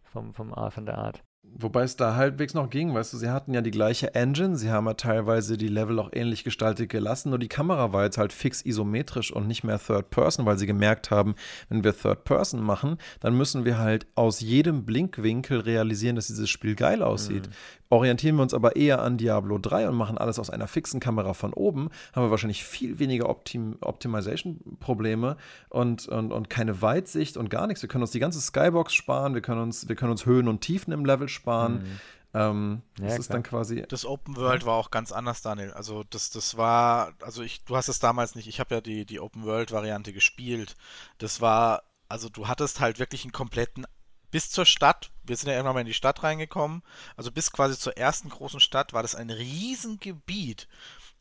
Vom, vom Art, von der Art. Wobei es da halbwegs noch ging, weißt du, sie hatten ja die gleiche Engine, sie haben ja teilweise die Level auch ähnlich gestaltet gelassen, nur die Kamera war jetzt halt fix isometrisch und nicht mehr Third Person, weil sie gemerkt haben, wenn wir Third Person machen, dann müssen wir halt aus jedem Blinkwinkel realisieren, dass dieses Spiel geil aussieht. Mhm. Orientieren wir uns aber eher an Diablo 3 und machen alles aus einer fixen Kamera von oben, haben wir wahrscheinlich viel weniger Optim Optimization-Probleme und, und, und keine Weitsicht und gar nichts. Wir können uns die ganze Skybox sparen, wir können uns, wir können uns Höhen und Tiefen im Level sparen. Mhm. Ähm, ja, das ist dann quasi. Das Open World war auch ganz anders, Daniel. Also das, das war, also ich, du hast es damals nicht, ich habe ja die, die Open World Variante gespielt. Das war, also du hattest halt wirklich einen kompletten bis zur Stadt, wir sind ja irgendwann mal in die Stadt reingekommen, also bis quasi zur ersten großen Stadt war das ein Riesengebiet.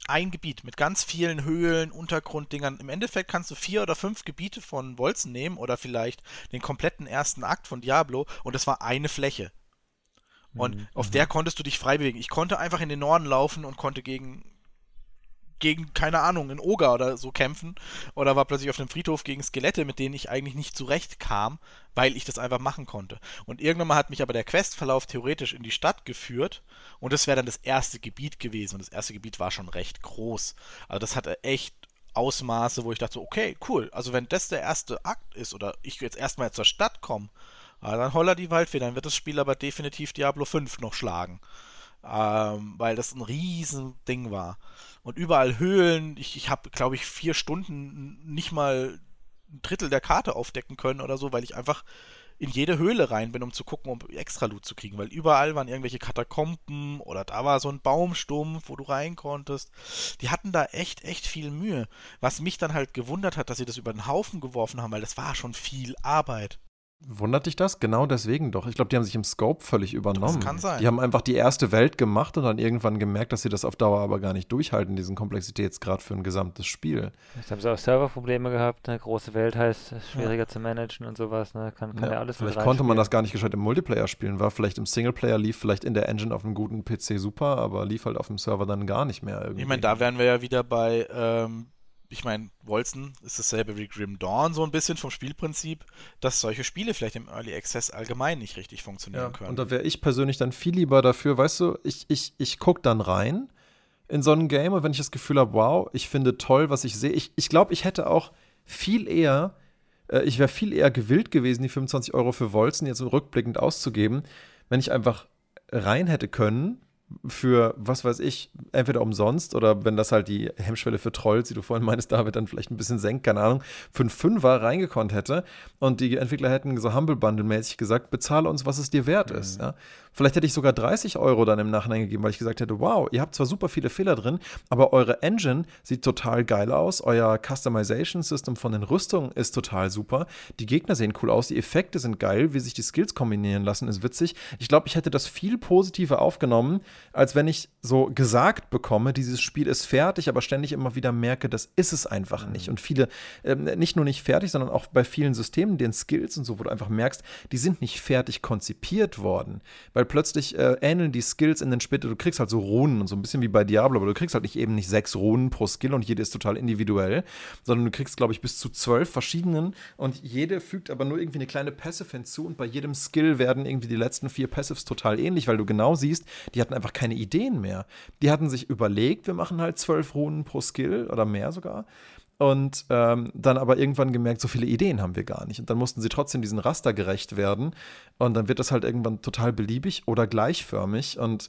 Ein Gebiet mit ganz vielen Höhlen, Untergrunddingern. Im Endeffekt kannst du vier oder fünf Gebiete von Wolzen nehmen oder vielleicht den kompletten ersten Akt von Diablo und das war eine Fläche. Und mhm. auf der mhm. konntest du dich frei bewegen. Ich konnte einfach in den Norden laufen und konnte gegen gegen, keine Ahnung, einen Oger oder so kämpfen oder war plötzlich auf einem Friedhof gegen Skelette, mit denen ich eigentlich nicht zurechtkam, weil ich das einfach machen konnte. Und irgendwann mal hat mich aber der Questverlauf theoretisch in die Stadt geführt und das wäre dann das erste Gebiet gewesen und das erste Gebiet war schon recht groß. Also das hatte echt Ausmaße, wo ich dachte, okay, cool, also wenn das der erste Akt ist oder ich jetzt erstmal zur Stadt komme, dann holler die Waldfee, dann wird das Spiel aber definitiv Diablo 5 noch schlagen. Ähm, weil das ein riesen Ding war und überall Höhlen. Ich, ich habe, glaube ich, vier Stunden nicht mal ein Drittel der Karte aufdecken können oder so, weil ich einfach in jede Höhle rein bin, um zu gucken, um extra Loot zu kriegen, weil überall waren irgendwelche Katakomben oder da war so ein Baumstumpf, wo du rein konntest. Die hatten da echt, echt viel Mühe. Was mich dann halt gewundert hat, dass sie das über den Haufen geworfen haben, weil das war schon viel Arbeit. Wundert dich das? Genau deswegen doch. Ich glaube, die haben sich im Scope völlig übernommen. Das kann sein. Die haben einfach die erste Welt gemacht und dann irgendwann gemerkt, dass sie das auf Dauer aber gar nicht durchhalten, diesen Komplexitätsgrad für ein gesamtes Spiel. Jetzt haben sie auch Serverprobleme gehabt. Eine große Welt heißt schwieriger ja. zu managen und sowas. Ne? Kann, kann ja, ja alles Vielleicht konnte man das gar nicht gescheit im Multiplayer spielen. War vielleicht im Singleplayer, lief vielleicht in der Engine auf einem guten PC super, aber lief halt auf dem Server dann gar nicht mehr irgendwie. Ich meine, da wären wir ja wieder bei ähm, ich meine, Wolzen ist dasselbe wie Grim Dawn so ein bisschen vom Spielprinzip, dass solche Spiele vielleicht im Early Access allgemein nicht richtig funktionieren ja, können. Und da wäre ich persönlich dann viel lieber dafür, weißt du, ich, ich, ich gucke dann rein in so ein Game und wenn ich das Gefühl habe, wow, ich finde toll, was ich sehe, ich, ich glaube, ich hätte auch viel eher, äh, ich wäre viel eher gewillt gewesen, die 25 Euro für Wolzen jetzt rückblickend auszugeben, wenn ich einfach rein hätte können für, was weiß ich, entweder umsonst oder wenn das halt die Hemmschwelle für Trolls, die du vorhin meinst, David, dann vielleicht ein bisschen senkt, keine Ahnung, für einen Fünfer reingekonnt hätte und die Entwickler hätten so Humble Bundle-mäßig gesagt, bezahle uns, was es dir wert mhm. ist. Ja? Vielleicht hätte ich sogar 30 Euro dann im Nachhinein gegeben, weil ich gesagt hätte, wow, ihr habt zwar super viele Fehler drin, aber eure Engine sieht total geil aus, euer Customization-System von den Rüstungen ist total super, die Gegner sehen cool aus, die Effekte sind geil, wie sich die Skills kombinieren lassen, ist witzig. Ich glaube, ich hätte das viel positiver aufgenommen, als wenn ich so gesagt bekomme, dieses Spiel ist fertig, aber ständig immer wieder merke, das ist es einfach nicht. Und viele, ähm, nicht nur nicht fertig, sondern auch bei vielen Systemen, den Skills und so, wo du einfach merkst, die sind nicht fertig konzipiert worden. Weil plötzlich äh, ähneln die Skills in den Später, du kriegst halt so Runen und so ein bisschen wie bei Diablo, aber du kriegst halt nicht eben nicht sechs Runen pro Skill und jede ist total individuell, sondern du kriegst, glaube ich, bis zu zwölf verschiedenen und jede fügt aber nur irgendwie eine kleine Passive hinzu und bei jedem Skill werden irgendwie die letzten vier Passives total ähnlich, weil du genau siehst, die hatten einfach keine Ideen mehr. Die hatten sich überlegt, wir machen halt zwölf Runen pro Skill oder mehr sogar und ähm, dann aber irgendwann gemerkt, so viele Ideen haben wir gar nicht. Und dann mussten sie trotzdem diesen Raster gerecht werden. Und dann wird das halt irgendwann total beliebig oder gleichförmig. Und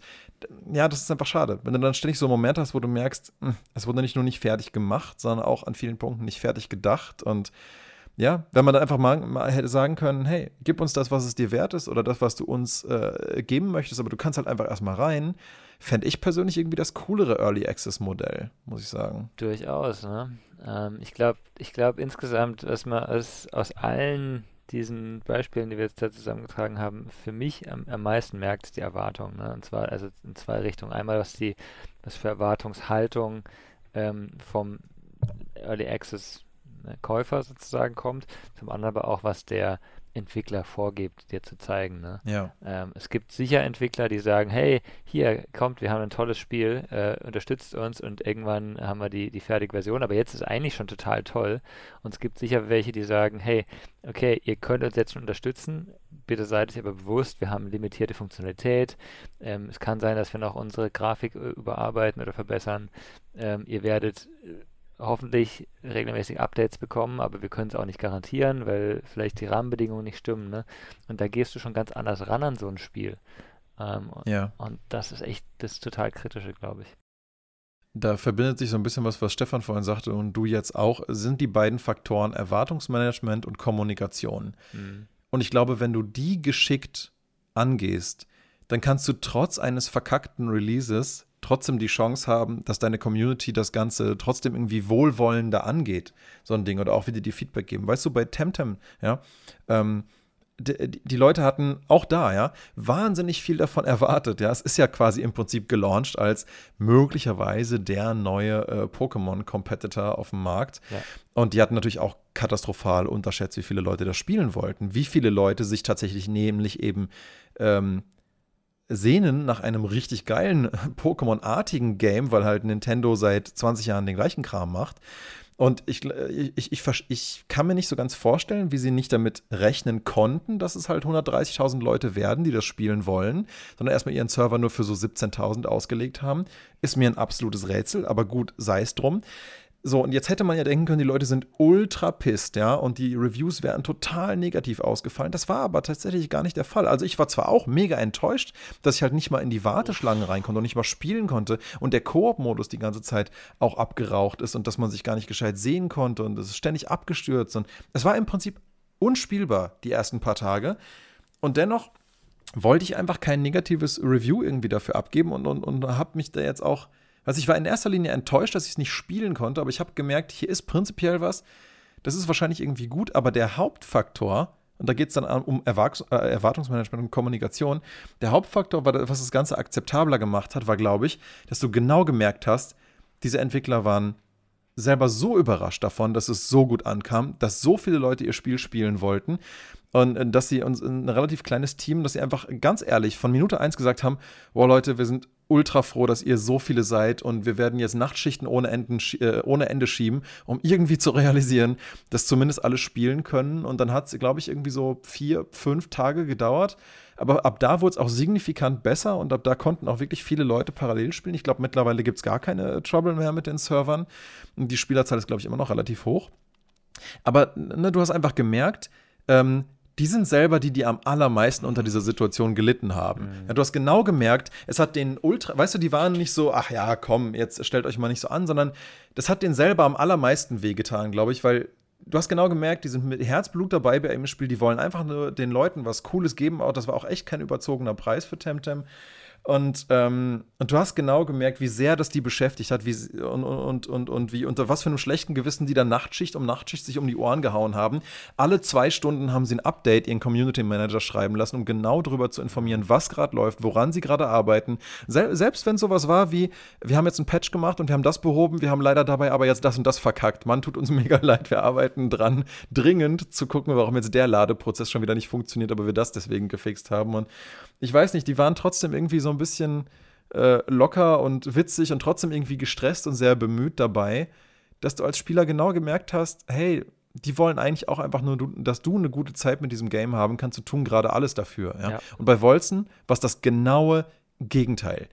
ja, das ist einfach schade. Wenn du dann ständig so einen Moment hast, wo du merkst, hm, es wurde nicht nur nicht fertig gemacht, sondern auch an vielen Punkten nicht fertig gedacht. Und ja, wenn man dann einfach mal, mal, hätte sagen können, hey, gib uns das, was es dir wert ist oder das, was du uns äh, geben möchtest, aber du kannst halt einfach erstmal rein, fände ich persönlich irgendwie das coolere Early Access Modell, muss ich sagen. Durchaus, ne? Ähm, ich glaube, ich glaube insgesamt, was man aus, aus allen diesen Beispielen, die wir jetzt da zusammengetragen haben, für mich am, am meisten merkt, ist die Erwartung. Ne? Und zwar also in zwei Richtungen. Einmal, was die, was für Erwartungshaltung ähm, vom Early Access ne, Käufer sozusagen kommt, zum anderen aber auch, was der Entwickler vorgibt, dir zu zeigen. Ne? Ja. Ähm, es gibt sicher Entwickler, die sagen, hey, hier, kommt, wir haben ein tolles Spiel, äh, unterstützt uns und irgendwann haben wir die, die fertige Version, aber jetzt ist eigentlich schon total toll. Und es gibt sicher welche, die sagen, hey, okay, ihr könnt uns jetzt schon unterstützen, bitte seid euch aber bewusst, wir haben limitierte Funktionalität. Ähm, es kann sein, dass wir noch unsere Grafik äh, überarbeiten oder verbessern. Ähm, ihr werdet äh, hoffentlich regelmäßig Updates bekommen, aber wir können es auch nicht garantieren, weil vielleicht die Rahmenbedingungen nicht stimmen. Ne? Und da gehst du schon ganz anders ran an so ein Spiel. Ähm, und, ja. und das ist echt das total Kritische, glaube ich. Da verbindet sich so ein bisschen was, was Stefan vorhin sagte und du jetzt auch, sind die beiden Faktoren Erwartungsmanagement und Kommunikation. Mhm. Und ich glaube, wenn du die geschickt angehst, dann kannst du trotz eines verkackten Releases trotzdem die Chance haben, dass deine Community das Ganze trotzdem irgendwie wohlwollender angeht, so ein Ding, oder auch wieder die Feedback geben. Weißt du, bei Temtem, ja, ähm, die, die, Leute hatten auch da, ja, wahnsinnig viel davon erwartet. Ja, es ist ja quasi im Prinzip gelauncht als möglicherweise der neue äh, Pokémon-Competitor auf dem Markt. Ja. Und die hatten natürlich auch katastrophal unterschätzt, wie viele Leute das spielen wollten. Wie viele Leute sich tatsächlich nämlich eben ähm, sehnen nach einem richtig geilen Pokémon-artigen Game, weil halt Nintendo seit 20 Jahren den gleichen Kram macht. Und ich, ich, ich, ich, kann mir nicht so ganz vorstellen, wie sie nicht damit rechnen konnten, dass es halt 130.000 Leute werden, die das spielen wollen, sondern erstmal ihren Server nur für so 17.000 ausgelegt haben. Ist mir ein absolutes Rätsel, aber gut, sei es drum. So, und jetzt hätte man ja denken können, die Leute sind ultra pisst, ja, und die Reviews wären total negativ ausgefallen. Das war aber tatsächlich gar nicht der Fall. Also ich war zwar auch mega enttäuscht, dass ich halt nicht mal in die Warteschlange rein konnte und nicht mal spielen konnte und der Koop-Modus die ganze Zeit auch abgeraucht ist und dass man sich gar nicht gescheit sehen konnte und es ist ständig abgestürzt und es war im Prinzip unspielbar die ersten paar Tage. Und dennoch wollte ich einfach kein negatives Review irgendwie dafür abgeben und, und, und habe mich da jetzt auch also ich war in erster Linie enttäuscht, dass ich es nicht spielen konnte, aber ich habe gemerkt, hier ist prinzipiell was, das ist wahrscheinlich irgendwie gut, aber der Hauptfaktor, und da geht es dann um Erwartungs äh, Erwartungsmanagement und Kommunikation, der Hauptfaktor, was das Ganze akzeptabler gemacht hat, war, glaube ich, dass du genau gemerkt hast, diese Entwickler waren selber so überrascht davon, dass es so gut ankam, dass so viele Leute ihr Spiel spielen wollten und äh, dass sie uns ein relativ kleines Team, dass sie einfach ganz ehrlich von Minute 1 gesagt haben, wow Leute, wir sind ultra froh, dass ihr so viele seid und wir werden jetzt Nachtschichten ohne, Enden, äh, ohne Ende schieben, um irgendwie zu realisieren, dass zumindest alle spielen können. Und dann hat es, glaube ich, irgendwie so vier, fünf Tage gedauert. Aber ab da wurde es auch signifikant besser und ab da konnten auch wirklich viele Leute parallel spielen. Ich glaube, mittlerweile gibt es gar keine Trouble mehr mit den Servern. Die Spielerzahl ist, glaube ich, immer noch relativ hoch. Aber ne, du hast einfach gemerkt, ähm, die sind selber die, die am allermeisten unter dieser Situation gelitten haben. Mhm. Ja, du hast genau gemerkt, es hat den Ultra, weißt du, die waren nicht so, ach ja, komm, jetzt stellt euch mal nicht so an, sondern das hat den selber am allermeisten wehgetan, glaube ich, weil du hast genau gemerkt, die sind mit Herzblut dabei bei im Spiel, die wollen einfach nur den Leuten was Cooles geben. Auch das war auch echt kein überzogener Preis für Temtem. Und, ähm, und du hast genau gemerkt, wie sehr das die beschäftigt hat wie, und, und, und, und wie unter was für einem schlechten Gewissen die dann Nachtschicht um Nachtschicht sich um die Ohren gehauen haben. Alle zwei Stunden haben sie ein Update ihren Community Manager schreiben lassen, um genau darüber zu informieren, was gerade läuft, woran sie gerade arbeiten. Sel selbst wenn sowas war wie, wir haben jetzt einen Patch gemacht und wir haben das behoben, wir haben leider dabei aber jetzt das und das verkackt. Mann, tut uns mega leid, wir arbeiten dran, dringend zu gucken, warum jetzt der Ladeprozess schon wieder nicht funktioniert, aber wir das deswegen gefixt haben. Und ich weiß nicht, die waren trotzdem irgendwie so ein bisschen äh, locker und witzig und trotzdem irgendwie gestresst und sehr bemüht dabei, dass du als Spieler genau gemerkt hast, hey, die wollen eigentlich auch einfach nur, dass du eine gute Zeit mit diesem Game haben kannst, du tun gerade alles dafür. Ja? Ja. Und bei Wolzen war es das genaue Gegenteil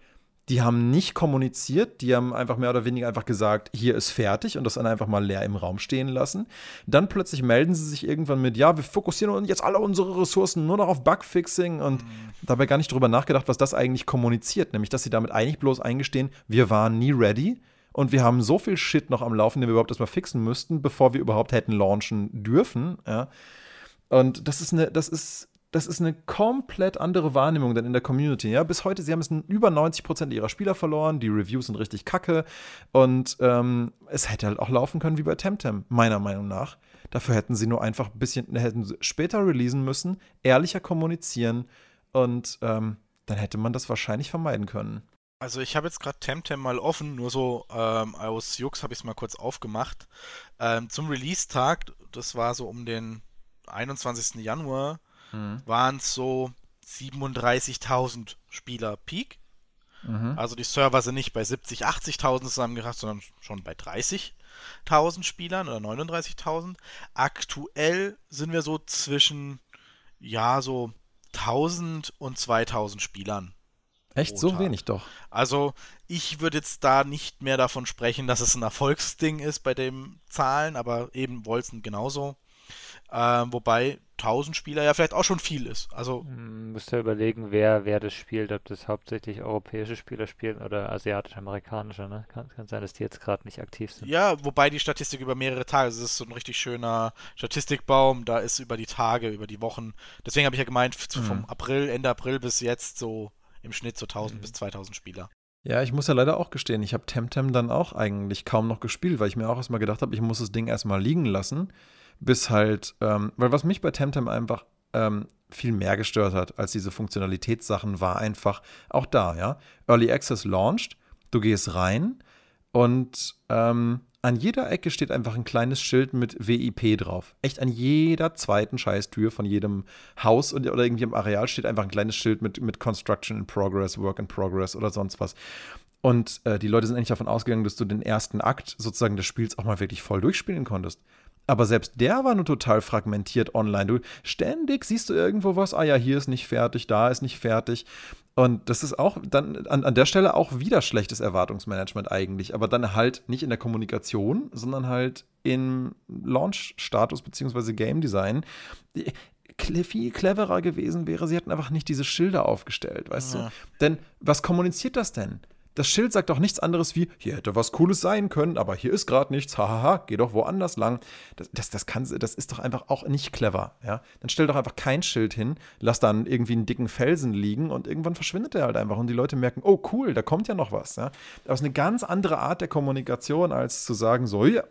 die haben nicht kommuniziert, die haben einfach mehr oder weniger einfach gesagt, hier ist fertig und das dann einfach mal leer im Raum stehen lassen. Dann plötzlich melden sie sich irgendwann mit, ja, wir fokussieren uns jetzt alle unsere Ressourcen nur noch auf Bugfixing und mhm. dabei gar nicht drüber nachgedacht, was das eigentlich kommuniziert, nämlich dass sie damit eigentlich bloß eingestehen, wir waren nie ready und wir haben so viel Shit noch am Laufen, den wir überhaupt erstmal fixen müssten, bevor wir überhaupt hätten launchen dürfen, ja. Und das ist eine, das ist das ist eine komplett andere Wahrnehmung dann in der Community. Ja, bis heute, sie haben es über 90 Prozent ihrer Spieler verloren, die Reviews sind richtig kacke und ähm, es hätte halt auch laufen können wie bei Temtem, meiner Meinung nach. Dafür hätten sie nur einfach ein bisschen, hätten später releasen müssen, ehrlicher kommunizieren und ähm, dann hätte man das wahrscheinlich vermeiden können. Also ich habe jetzt gerade Temtem mal offen, nur so ähm, aus Jux habe ich es mal kurz aufgemacht. Ähm, zum Release-Tag, das war so um den 21. Januar, mhm. waren es so 37.000 Spieler Peak. Mhm. Also die Server sind nicht bei 70.000, 80.000 zusammengebracht, sondern schon bei 30.000 Spielern oder 39.000. Aktuell sind wir so zwischen, ja, so 1000 und 2000 Spielern. Echt so Tag. wenig doch. Also ich würde jetzt da nicht mehr davon sprechen, dass es ein Erfolgsding ist bei den Zahlen, aber eben Wolzen genauso. Ähm, wobei 1000 Spieler ja vielleicht auch schon viel ist. Also hm, müsst ihr überlegen, wer, wer das spielt, ob das hauptsächlich europäische Spieler spielen oder asiatisch-amerikanische. Ne? Kann, kann sein, dass die jetzt gerade nicht aktiv sind. Ja, wobei die Statistik über mehrere Tage, es ist so ein richtig schöner Statistikbaum, da ist über die Tage, über die Wochen. Deswegen habe ich ja gemeint, mhm. vom April, Ende April bis jetzt so im Schnitt so 1000 mhm. bis 2000 Spieler. Ja, ich muss ja leider auch gestehen, ich habe Temtem dann auch eigentlich kaum noch gespielt, weil ich mir auch erstmal gedacht habe, ich muss das Ding erstmal liegen lassen bis halt, ähm, weil was mich bei Temtem einfach ähm, viel mehr gestört hat als diese Funktionalitätssachen, war einfach auch da, ja. Early Access launched, du gehst rein und ähm, an jeder Ecke steht einfach ein kleines Schild mit WIP drauf. Echt an jeder zweiten Scheißtür von jedem Haus oder irgendwie im Areal steht einfach ein kleines Schild mit, mit Construction in Progress, Work in Progress oder sonst was. Und äh, die Leute sind eigentlich davon ausgegangen, dass du den ersten Akt sozusagen des Spiels auch mal wirklich voll durchspielen konntest. Aber selbst der war nur total fragmentiert online. Du ständig siehst du irgendwo was, ah ja, hier ist nicht fertig, da ist nicht fertig. Und das ist auch dann an, an der Stelle auch wieder schlechtes Erwartungsmanagement eigentlich, aber dann halt nicht in der Kommunikation, sondern halt im Launch-Status bzw. Game Design viel cleverer gewesen wäre, sie hätten einfach nicht diese Schilder aufgestellt, weißt ja. du? Denn was kommuniziert das denn? Das Schild sagt doch nichts anderes wie, hier hätte was Cooles sein können, aber hier ist gerade nichts, hahaha, geh doch woanders lang. Das, das, das, kann, das ist doch einfach auch nicht clever, ja. Dann stell doch einfach kein Schild hin, lass dann irgendwie einen dicken Felsen liegen und irgendwann verschwindet er halt einfach und die Leute merken, oh cool, da kommt ja noch was, ja. Das ist eine ganz andere Art der Kommunikation, als zu sagen, so, ja,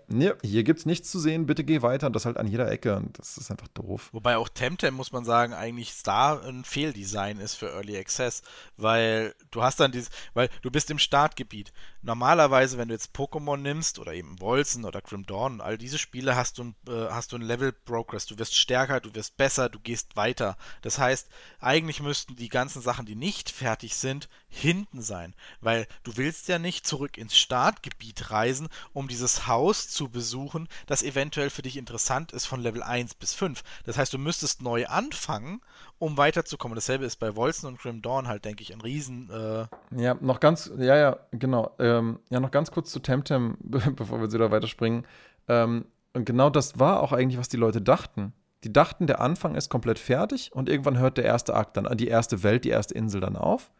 hier gibt's nichts zu sehen, bitte geh weiter und das halt an jeder Ecke und das ist einfach doof. Wobei auch Temtem, muss man sagen, eigentlich da ein Fehldesign ist für Early Access, weil du hast dann dieses, weil du bist im Startgebiet. Normalerweise, wenn du jetzt Pokémon nimmst oder eben Wolzen oder Grim Dawn und all diese Spiele, hast du, äh, hast du ein Level Progress. Du wirst stärker, du wirst besser, du gehst weiter. Das heißt, eigentlich müssten die ganzen Sachen, die nicht fertig sind, hinten sein, weil du willst ja nicht zurück ins Startgebiet reisen, um dieses Haus zu besuchen, das eventuell für dich interessant ist von Level 1 bis 5. Das heißt, du müsstest neu anfangen, um weiterzukommen. Dasselbe ist bei Wolzen und Grim Dawn halt, denke ich, ein Riesen. Äh ja, noch ganz, ja, ja, genau. Ähm, ja, noch ganz kurz zu Temtem, bevor wir wieder weiterspringen. Ähm, und genau das war auch eigentlich, was die Leute dachten. Die dachten, der Anfang ist komplett fertig und irgendwann hört der erste Akt dann, die erste Welt, die erste Insel dann auf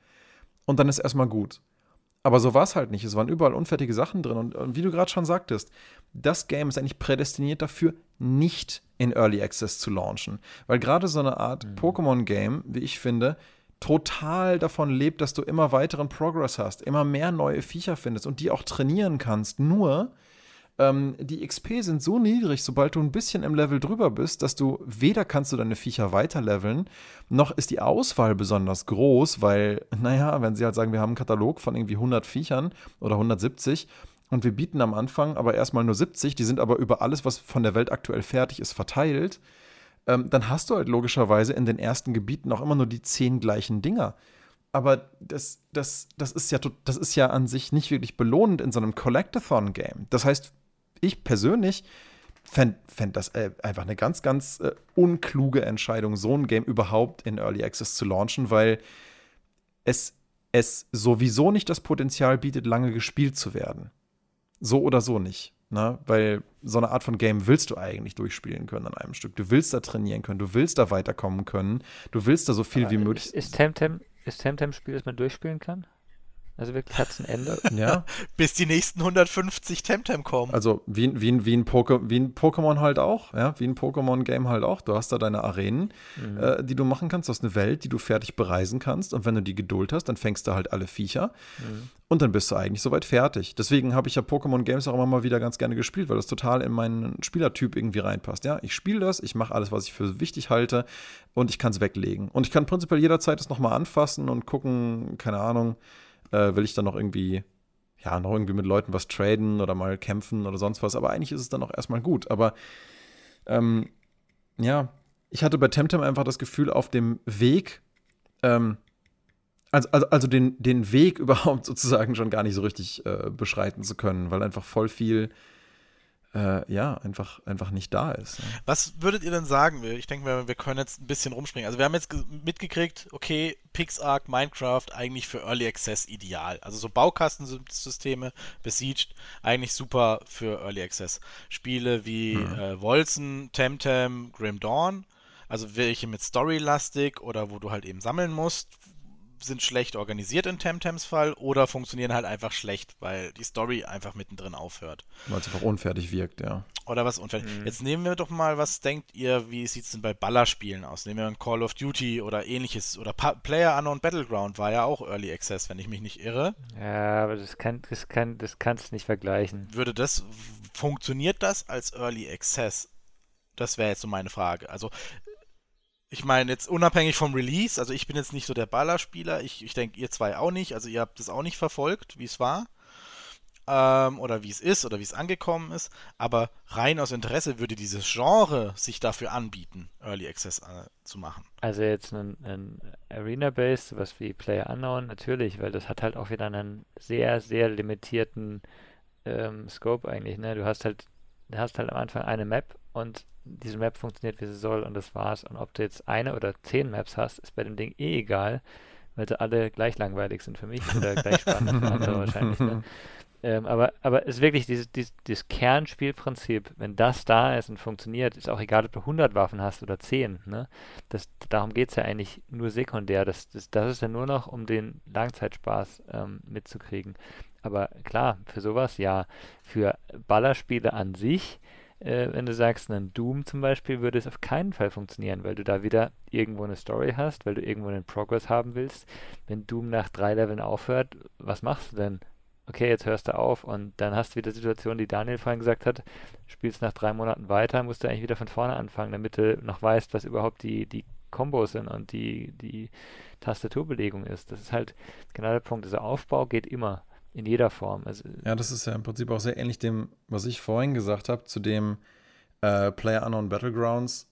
und dann ist erstmal gut. Aber so war es halt nicht. Es waren überall unfertige Sachen drin. Und, und wie du gerade schon sagtest, das Game ist eigentlich prädestiniert dafür, nicht in Early Access zu launchen. Weil gerade so eine Art mhm. Pokémon-Game, wie ich finde, total davon lebt, dass du immer weiteren Progress hast, immer mehr neue Viecher findest und die auch trainieren kannst. Nur, ähm, die XP sind so niedrig, sobald du ein bisschen im Level drüber bist, dass du weder kannst du deine Viecher weiterleveln, noch ist die Auswahl besonders groß, weil, naja, wenn sie halt sagen, wir haben einen Katalog von irgendwie 100 Viechern oder 170 und wir bieten am Anfang aber erstmal nur 70, die sind aber über alles, was von der Welt aktuell fertig ist, verteilt, ähm, dann hast du halt logischerweise in den ersten Gebieten auch immer nur die zehn gleichen Dinger aber das, das, das, ist ja, das ist ja an sich nicht wirklich belohnend in so einem Collectathon-Game. Das heißt, ich persönlich fände fänd das äh, einfach eine ganz, ganz äh, unkluge Entscheidung, so ein Game überhaupt in Early Access zu launchen, weil es, es sowieso nicht das Potenzial bietet, lange gespielt zu werden. So oder so nicht. Ne? Weil so eine Art von Game willst du eigentlich durchspielen können an einem Stück. Du willst da trainieren können, du willst da weiterkommen können, du willst da so viel Aber wie möglich. Ist, Temtem, ist Temtem ein Spiel, das man durchspielen kann? Also wirklich hat es ein Ende. Ja. Bis die nächsten 150 Temtem kommen. Also wie, wie, wie, ein wie ein Pokémon halt auch, ja, wie ein Pokémon-Game halt auch. Du hast da deine Arenen, mhm. äh, die du machen kannst. Du hast eine Welt, die du fertig bereisen kannst. Und wenn du die Geduld hast, dann fängst du halt alle Viecher. Mhm. Und dann bist du eigentlich soweit fertig. Deswegen habe ich ja Pokémon-Games auch immer mal wieder ganz gerne gespielt, weil das total in meinen Spielertyp irgendwie reinpasst. Ja, ich spiele das, ich mache alles, was ich für wichtig halte und ich kann es weglegen. Und ich kann prinzipiell jederzeit das nochmal anfassen und gucken, keine Ahnung, äh, will ich dann noch irgendwie, ja, noch irgendwie mit Leuten was traden oder mal kämpfen oder sonst was. Aber eigentlich ist es dann auch erstmal gut. Aber ähm, ja, ich hatte bei Temtem einfach das Gefühl, auf dem Weg, ähm, also, also, also den, den Weg überhaupt sozusagen schon gar nicht so richtig äh, beschreiten zu können, weil einfach voll viel äh, ja, einfach, einfach nicht da ist. Ne? Was würdet ihr denn sagen? Ich denke, wir, wir können jetzt ein bisschen rumspringen. Also wir haben jetzt mitgekriegt, okay, PixArk, Minecraft eigentlich für Early Access ideal. Also so Baukastensysteme, Besieged, eigentlich super für Early Access. Spiele wie hm. äh, Wolzen, Temtem, Grim Dawn, also welche mit Story-lastig oder wo du halt eben sammeln musst, sind schlecht organisiert in Temtems Fall oder funktionieren halt einfach schlecht, weil die Story einfach mittendrin aufhört. Weil es einfach unfertig wirkt, ja. Oder was unfertig. Mhm. Jetzt nehmen wir doch mal, was denkt ihr, wie sieht es denn bei Ballerspielen aus? Nehmen wir ein Call of Duty oder ähnliches. Oder pa Player Unknown Battleground war ja auch Early Access, wenn ich mich nicht irre. Ja, aber das kann, das kann, das kannst du nicht vergleichen. Würde das, funktioniert das als Early Access? Das wäre jetzt so meine Frage. Also ich meine, jetzt unabhängig vom Release, also ich bin jetzt nicht so der Ballerspieler, ich, ich denke, ihr zwei auch nicht, also ihr habt es auch nicht verfolgt, wie es war. Ähm, oder wie es ist oder wie es angekommen ist, aber rein aus Interesse würde dieses Genre sich dafür anbieten, Early Access äh, zu machen. Also jetzt ein, ein Arena-Based, was wie Player Unknown, natürlich, weil das hat halt auch wieder einen sehr, sehr limitierten ähm, Scope eigentlich. Ne? Du hast halt, du hast halt am Anfang eine Map und diese Map funktioniert, wie sie soll und das war's. Und ob du jetzt eine oder zehn Maps hast, ist bei dem Ding eh egal, weil sie alle gleich langweilig sind für mich oder gleich spannend für andere wahrscheinlich. Ne? Ähm, aber, aber es ist wirklich dieses, dieses, dieses, Kernspielprinzip, wenn das da ist und funktioniert, ist auch egal, ob du 100 Waffen hast oder 10. Ne? Das, darum geht es ja eigentlich nur sekundär. Das, das, das ist ja nur noch, um den Langzeitspaß ähm, mitzukriegen. Aber klar, für sowas ja. Für Ballerspiele an sich äh, wenn du sagst, ein Doom zum Beispiel, würde es auf keinen Fall funktionieren, weil du da wieder irgendwo eine Story hast, weil du irgendwo einen Progress haben willst. Wenn Doom nach drei Leveln aufhört, was machst du denn? Okay, jetzt hörst du auf und dann hast du wieder die Situation, die Daniel vorhin gesagt hat, spielst nach drei Monaten weiter, musst du eigentlich wieder von vorne anfangen, damit du noch weißt, was überhaupt die, die Kombos sind und die, die Tastaturbelegung ist. Das ist halt genau der Punkt. Dieser Aufbau geht immer in jeder Form. Also, ja, das ist ja im Prinzip auch sehr ähnlich dem, was ich vorhin gesagt habe, zu dem äh, Player Unknown Battlegrounds.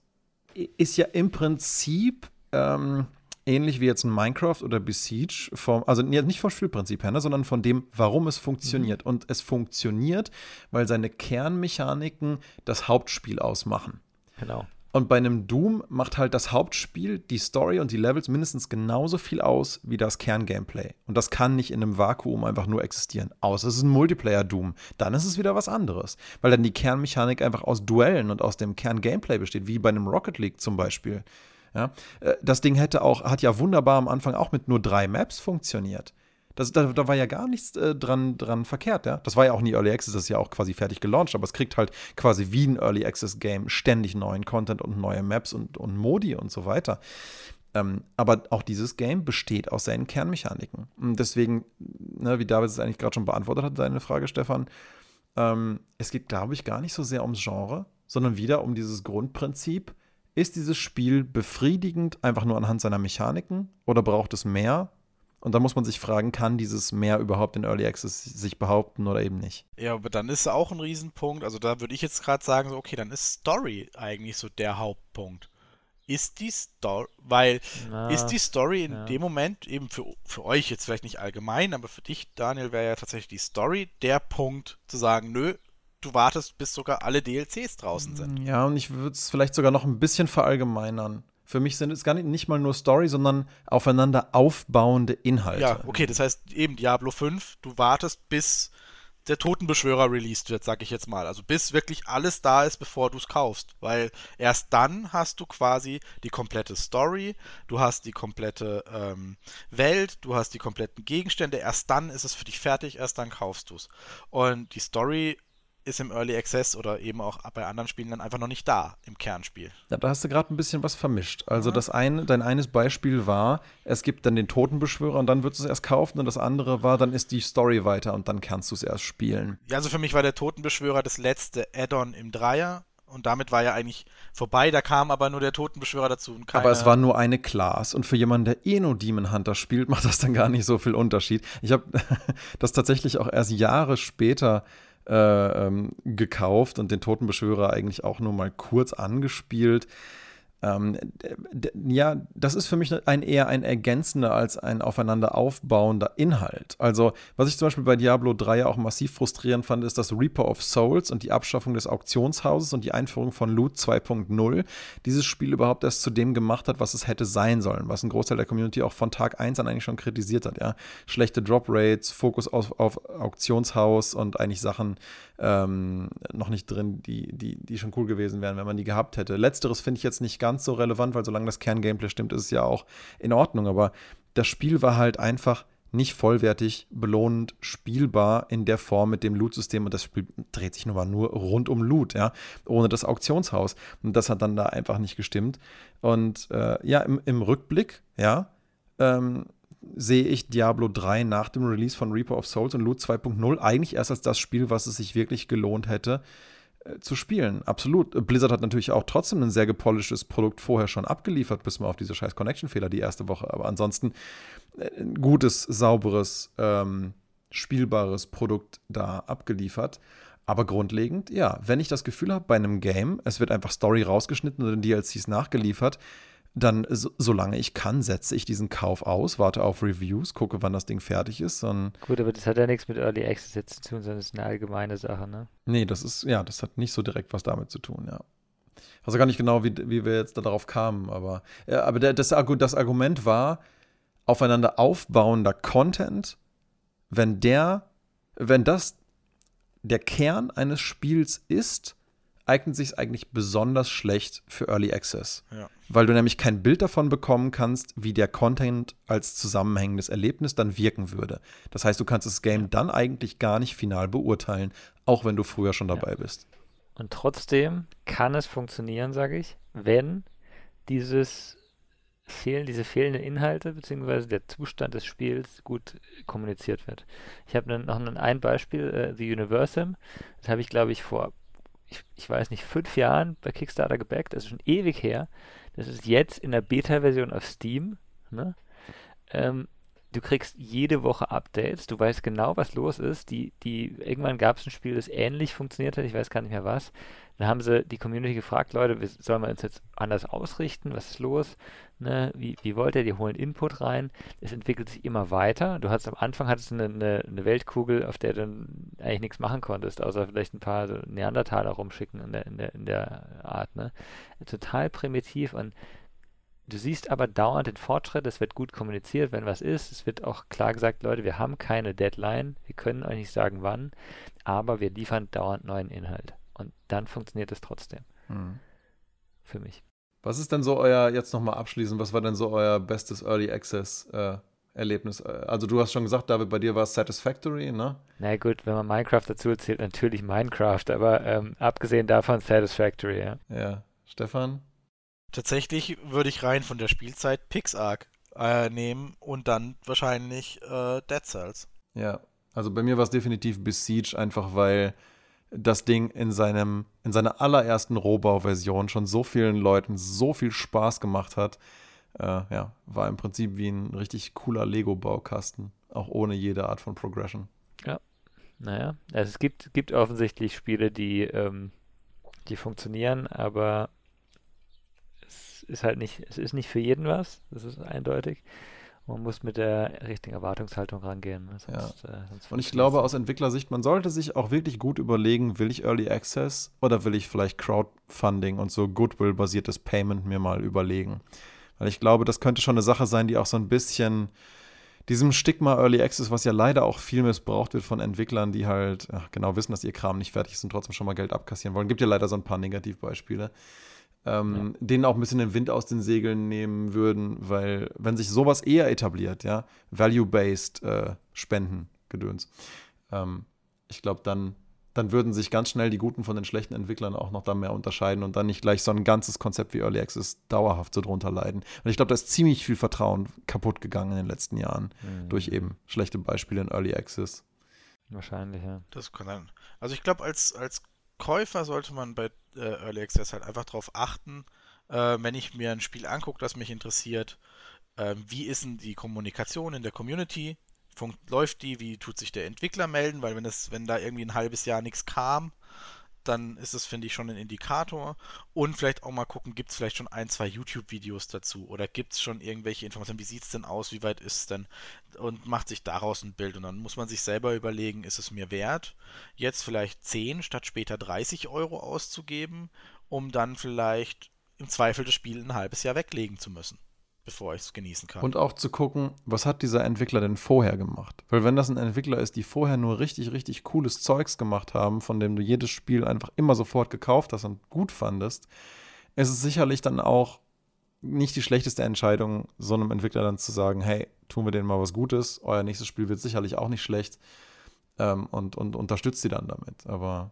Ist ja im Prinzip ähm, ähnlich wie jetzt ein Minecraft oder Besiege, vom, also nicht vom Spielprinzip her, ne, sondern von dem, warum es funktioniert. Mhm. Und es funktioniert, weil seine Kernmechaniken das Hauptspiel ausmachen. Genau. Und bei einem Doom macht halt das Hauptspiel, die Story und die Levels mindestens genauso viel aus wie das Kerngameplay. Und das kann nicht in einem Vakuum einfach nur existieren. Außer es ist ein Multiplayer-Doom. Dann ist es wieder was anderes. Weil dann die Kernmechanik einfach aus Duellen und aus dem Kerngameplay besteht, wie bei einem Rocket League zum Beispiel. Ja? Äh, das Ding hätte auch, hat ja wunderbar am Anfang auch mit nur drei Maps funktioniert. Das, da, da, war ja gar nichts äh, dran, dran verkehrt, ja. Das war ja auch nie Early Access, das ist ja auch quasi fertig gelauncht, aber es kriegt halt quasi wie ein Early Access Game ständig neuen Content und neue Maps und, und Modi und so weiter. Ähm, aber auch dieses Game besteht aus seinen Kernmechaniken. Und deswegen, ne, wie David es eigentlich gerade schon beantwortet hat, deine Frage, Stefan, ähm, es geht, glaube ich, gar nicht so sehr ums Genre, sondern wieder um dieses Grundprinzip. Ist dieses Spiel befriedigend einfach nur anhand seiner Mechaniken oder braucht es mehr? Und da muss man sich fragen, kann dieses mehr überhaupt in Early Access sich behaupten oder eben nicht? Ja, aber dann ist auch ein Riesenpunkt. Also da würde ich jetzt gerade sagen, so, okay, dann ist Story eigentlich so der Hauptpunkt. Ist die Story, weil Na, ist die Story in ja. dem Moment eben für, für euch jetzt vielleicht nicht allgemein, aber für dich, Daniel, wäre ja tatsächlich die Story der Punkt zu sagen, nö, du wartest, bis sogar alle DLCs draußen sind. Ja, und ich würde es vielleicht sogar noch ein bisschen verallgemeinern. Für mich sind es gar nicht, nicht mal nur Story, sondern aufeinander aufbauende Inhalte. Ja, okay, das heißt eben Diablo 5, du wartest bis der Totenbeschwörer released wird, sag ich jetzt mal. Also bis wirklich alles da ist, bevor du es kaufst. Weil erst dann hast du quasi die komplette Story, du hast die komplette ähm, Welt, du hast die kompletten Gegenstände. Erst dann ist es für dich fertig, erst dann kaufst du es. Und die Story ist im Early Access oder eben auch bei anderen Spielen dann einfach noch nicht da im Kernspiel. Ja, da hast du gerade ein bisschen was vermischt. Also ja. das eine, dein eines Beispiel war, es gibt dann den Totenbeschwörer und dann würdest du es erst kaufen und das andere war, dann ist die Story weiter und dann kannst du es erst spielen. Ja, also für mich war der Totenbeschwörer das letzte Add-on im Dreier und damit war ja eigentlich vorbei. Da kam aber nur der Totenbeschwörer dazu. aber es war nur eine Class. Und für jemanden, der eh nur Demon Hunter spielt, macht das dann gar nicht so viel Unterschied. Ich habe das tatsächlich auch erst Jahre später äh, ähm, gekauft und den Totenbeschwörer eigentlich auch nur mal kurz angespielt. Ähm, ja, das ist für mich ein, eher ein ergänzender als ein aufeinander aufbauender Inhalt. Also, was ich zum Beispiel bei Diablo 3 auch massiv frustrierend fand, ist das Reaper of Souls und die Abschaffung des Auktionshauses und die Einführung von Loot 2.0 dieses Spiel überhaupt erst zu dem gemacht hat, was es hätte sein sollen, was ein Großteil der Community auch von Tag 1 an eigentlich schon kritisiert hat. Ja? Schlechte Drop Rates, Fokus auf, auf Auktionshaus und eigentlich Sachen, ähm, noch nicht drin, die, die, die schon cool gewesen wären, wenn man die gehabt hätte. Letzteres finde ich jetzt nicht ganz so relevant, weil solange das Kerngameplay stimmt, ist es ja auch in Ordnung. Aber das Spiel war halt einfach nicht vollwertig, belohnend, spielbar in der Form mit dem Loot-System und das Spiel dreht sich nun mal nur rund um Loot, ja, ohne das Auktionshaus. Und das hat dann da einfach nicht gestimmt. Und äh, ja, im, im Rückblick, ja, ähm, sehe ich Diablo 3 nach dem Release von Reaper of Souls und Loot 2.0 eigentlich erst als das Spiel, was es sich wirklich gelohnt hätte äh, zu spielen. Absolut. Blizzard hat natürlich auch trotzdem ein sehr gepolischtes Produkt vorher schon abgeliefert, bis mal auf diese scheiß Connection-Fehler die erste Woche. Aber ansonsten äh, ein gutes, sauberes, ähm, spielbares Produkt da abgeliefert. Aber grundlegend, ja, wenn ich das Gefühl habe bei einem Game, es wird einfach Story rausgeschnitten oder DLCs nachgeliefert, dann, so, solange ich kann, setze ich diesen Kauf aus, warte auf Reviews, gucke, wann das Ding fertig ist. Dann Gut, aber das hat ja nichts mit Early Access jetzt zu tun, sondern es ist eine allgemeine Sache, ne? Nee, das ist, ja, das hat nicht so direkt was damit zu tun, ja. Ich weiß gar nicht genau, wie, wie wir jetzt darauf kamen, aber, ja, aber der, das, das Argument war, aufeinander aufbauender Content, wenn der, wenn das der Kern eines Spiels ist, eignet sich eigentlich besonders schlecht für Early Access. Ja. Weil du nämlich kein Bild davon bekommen kannst, wie der Content als zusammenhängendes Erlebnis dann wirken würde. Das heißt, du kannst das Game dann eigentlich gar nicht final beurteilen, auch wenn du früher schon dabei ja. bist. Und trotzdem kann es funktionieren, sage ich, wenn dieses fehlen, diese fehlenden Inhalte bzw. der Zustand des Spiels gut kommuniziert wird. Ich habe noch ein Beispiel, äh, The Universum. Das habe ich, glaube ich, vor ich, ich weiß nicht, fünf Jahren bei Kickstarter gebackt, das ist schon ewig her. Das ist jetzt in der Beta-Version auf Steam. Ne? Ähm, du kriegst jede Woche Updates, du weißt genau, was los ist. Die, die, irgendwann gab es ein Spiel, das ähnlich funktioniert hat, ich weiß gar nicht mehr was. Dann haben sie die Community gefragt, Leute, sollen wir uns jetzt anders ausrichten? Was ist los? Ne? Wie, wie wollt ihr? Die holen Input rein. Es entwickelt sich immer weiter. Du hattest am Anfang hattest eine, eine, eine Weltkugel, auf der du eigentlich nichts machen konntest, außer vielleicht ein paar so Neandertaler rumschicken in der, in der, in der Art. Ne? Total primitiv und Du siehst aber dauernd den Fortschritt, es wird gut kommuniziert, wenn was ist. Es wird auch klar gesagt, Leute, wir haben keine Deadline, wir können euch nicht sagen wann, aber wir liefern dauernd neuen Inhalt. Und dann funktioniert es trotzdem. Mhm. Für mich. Was ist denn so euer, jetzt nochmal abschließend, was war denn so euer bestes Early Access äh, Erlebnis? Also du hast schon gesagt, David, bei dir war es Satisfactory, ne? Na gut, wenn man Minecraft dazu zählt, natürlich Minecraft, aber ähm, abgesehen davon Satisfactory, ja. Ja. Stefan? Tatsächlich würde ich rein von der Spielzeit PixArk äh, nehmen und dann wahrscheinlich äh, Dead Cells. Ja, also bei mir war es definitiv Besiege, einfach weil das Ding in seinem in seiner allerersten Rohbau-Version schon so vielen Leuten so viel Spaß gemacht hat. Äh, ja, war im Prinzip wie ein richtig cooler Lego-Baukasten, auch ohne jede Art von Progression. Ja, naja, also es gibt, gibt offensichtlich Spiele, die, ähm, die funktionieren, aber ist halt nicht, es ist nicht für jeden was, das ist eindeutig. Man muss mit der richtigen Erwartungshaltung rangehen. Sonst, ja. äh, und ich glaube, aus Entwicklersicht, man sollte sich auch wirklich gut überlegen, will ich Early Access oder will ich vielleicht Crowdfunding und so Goodwill-basiertes Payment mir mal überlegen. Weil ich glaube, das könnte schon eine Sache sein, die auch so ein bisschen diesem Stigma Early Access, was ja leider auch viel missbraucht wird von Entwicklern, die halt ja, genau wissen, dass ihr Kram nicht fertig ist und trotzdem schon mal Geld abkassieren wollen. Gibt ja leider so ein paar Negativbeispiele ähm, ja. denen auch ein bisschen den Wind aus den Segeln nehmen würden, weil wenn sich sowas eher etabliert, ja, Value-Based äh, Spenden, Gedöns, ähm, ich glaube, dann, dann würden sich ganz schnell die guten von den schlechten Entwicklern auch noch da mehr unterscheiden und dann nicht gleich so ein ganzes Konzept wie Early Access dauerhaft so drunter leiden. Und ich glaube, da ist ziemlich viel Vertrauen kaputt gegangen in den letzten Jahren mhm. durch eben schlechte Beispiele in Early Access. Wahrscheinlich, ja. Das kann dann. Also ich glaube, als, als Käufer sollte man bei äh, Early Access halt einfach darauf achten, äh, wenn ich mir ein Spiel angucke, das mich interessiert, äh, wie ist denn die Kommunikation in der Community? Funkt, läuft die? Wie tut sich der Entwickler melden? Weil wenn das, wenn da irgendwie ein halbes Jahr nichts kam, dann ist es, finde ich, schon ein Indikator. Und vielleicht auch mal gucken, gibt es vielleicht schon ein, zwei YouTube-Videos dazu? Oder gibt es schon irgendwelche Informationen, wie sieht es denn aus, wie weit ist es denn? Und macht sich daraus ein Bild. Und dann muss man sich selber überlegen, ist es mir wert, jetzt vielleicht 10 statt später 30 Euro auszugeben, um dann vielleicht im Zweifel das Spiel ein halbes Jahr weglegen zu müssen bevor ich es genießen kann. Und auch zu gucken, was hat dieser Entwickler denn vorher gemacht? Weil wenn das ein Entwickler ist, die vorher nur richtig, richtig cooles Zeugs gemacht haben, von dem du jedes Spiel einfach immer sofort gekauft hast und gut fandest, ist es sicherlich dann auch nicht die schlechteste Entscheidung, so einem Entwickler dann zu sagen, hey, tun wir denen mal was Gutes, euer nächstes Spiel wird sicherlich auch nicht schlecht ähm, und, und unterstützt sie dann damit. Aber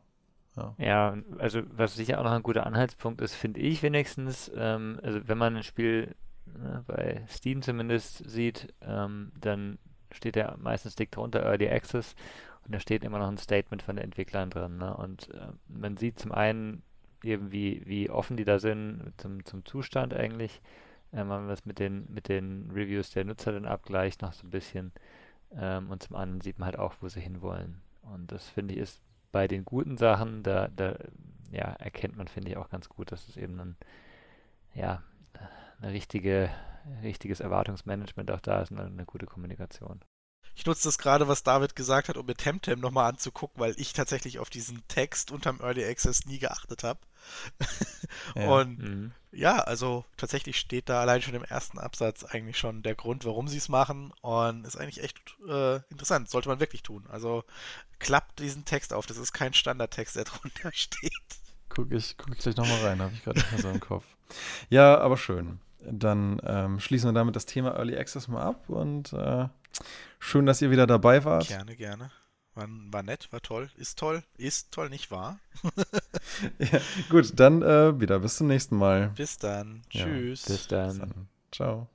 ja. ja, also was sicher auch noch ein guter Anhaltspunkt ist, finde ich wenigstens, ähm, also wenn man ein Spiel ne, bei Steam zumindest sieht, ähm, dann steht ja meistens dick drunter Early Access und da steht immer noch ein Statement von den Entwicklern drin. Ne? Und äh, man sieht zum einen eben, wie, wie offen die da sind zum, zum Zustand eigentlich. Ähm, wenn man das mit den, mit den Reviews der Nutzer dann abgleicht, noch so ein bisschen. Ähm, und zum anderen sieht man halt auch, wo sie hinwollen. Und das finde ich ist bei den guten Sachen, da, da ja, erkennt man, finde ich, auch ganz gut, dass es eben ein, ja, eine richtige, richtiges Erwartungsmanagement auch da ist und eine gute Kommunikation. Ich nutze das gerade, was David gesagt hat, um mir Temtem nochmal anzugucken, weil ich tatsächlich auf diesen Text unterm Early Access nie geachtet habe. ja. Und mhm. ja, also tatsächlich steht da allein schon im ersten Absatz eigentlich schon der Grund, warum sie es machen. Und ist eigentlich echt äh, interessant. Sollte man wirklich tun. Also klappt diesen Text auf. Das ist kein Standardtext, der drunter steht. Guck ich, guck ich gleich nochmal rein, habe ich gerade nicht mehr so im Kopf. Ja, aber schön dann ähm, schließen wir damit das Thema Early Access mal ab und äh, schön, dass ihr wieder dabei wart. Gerne, gerne. War, war nett, war toll, ist toll, ist toll, nicht wahr? ja, gut, dann äh, wieder bis zum nächsten Mal. Bis dann. Tschüss. Ja, bis dann. Bis dann. Ciao.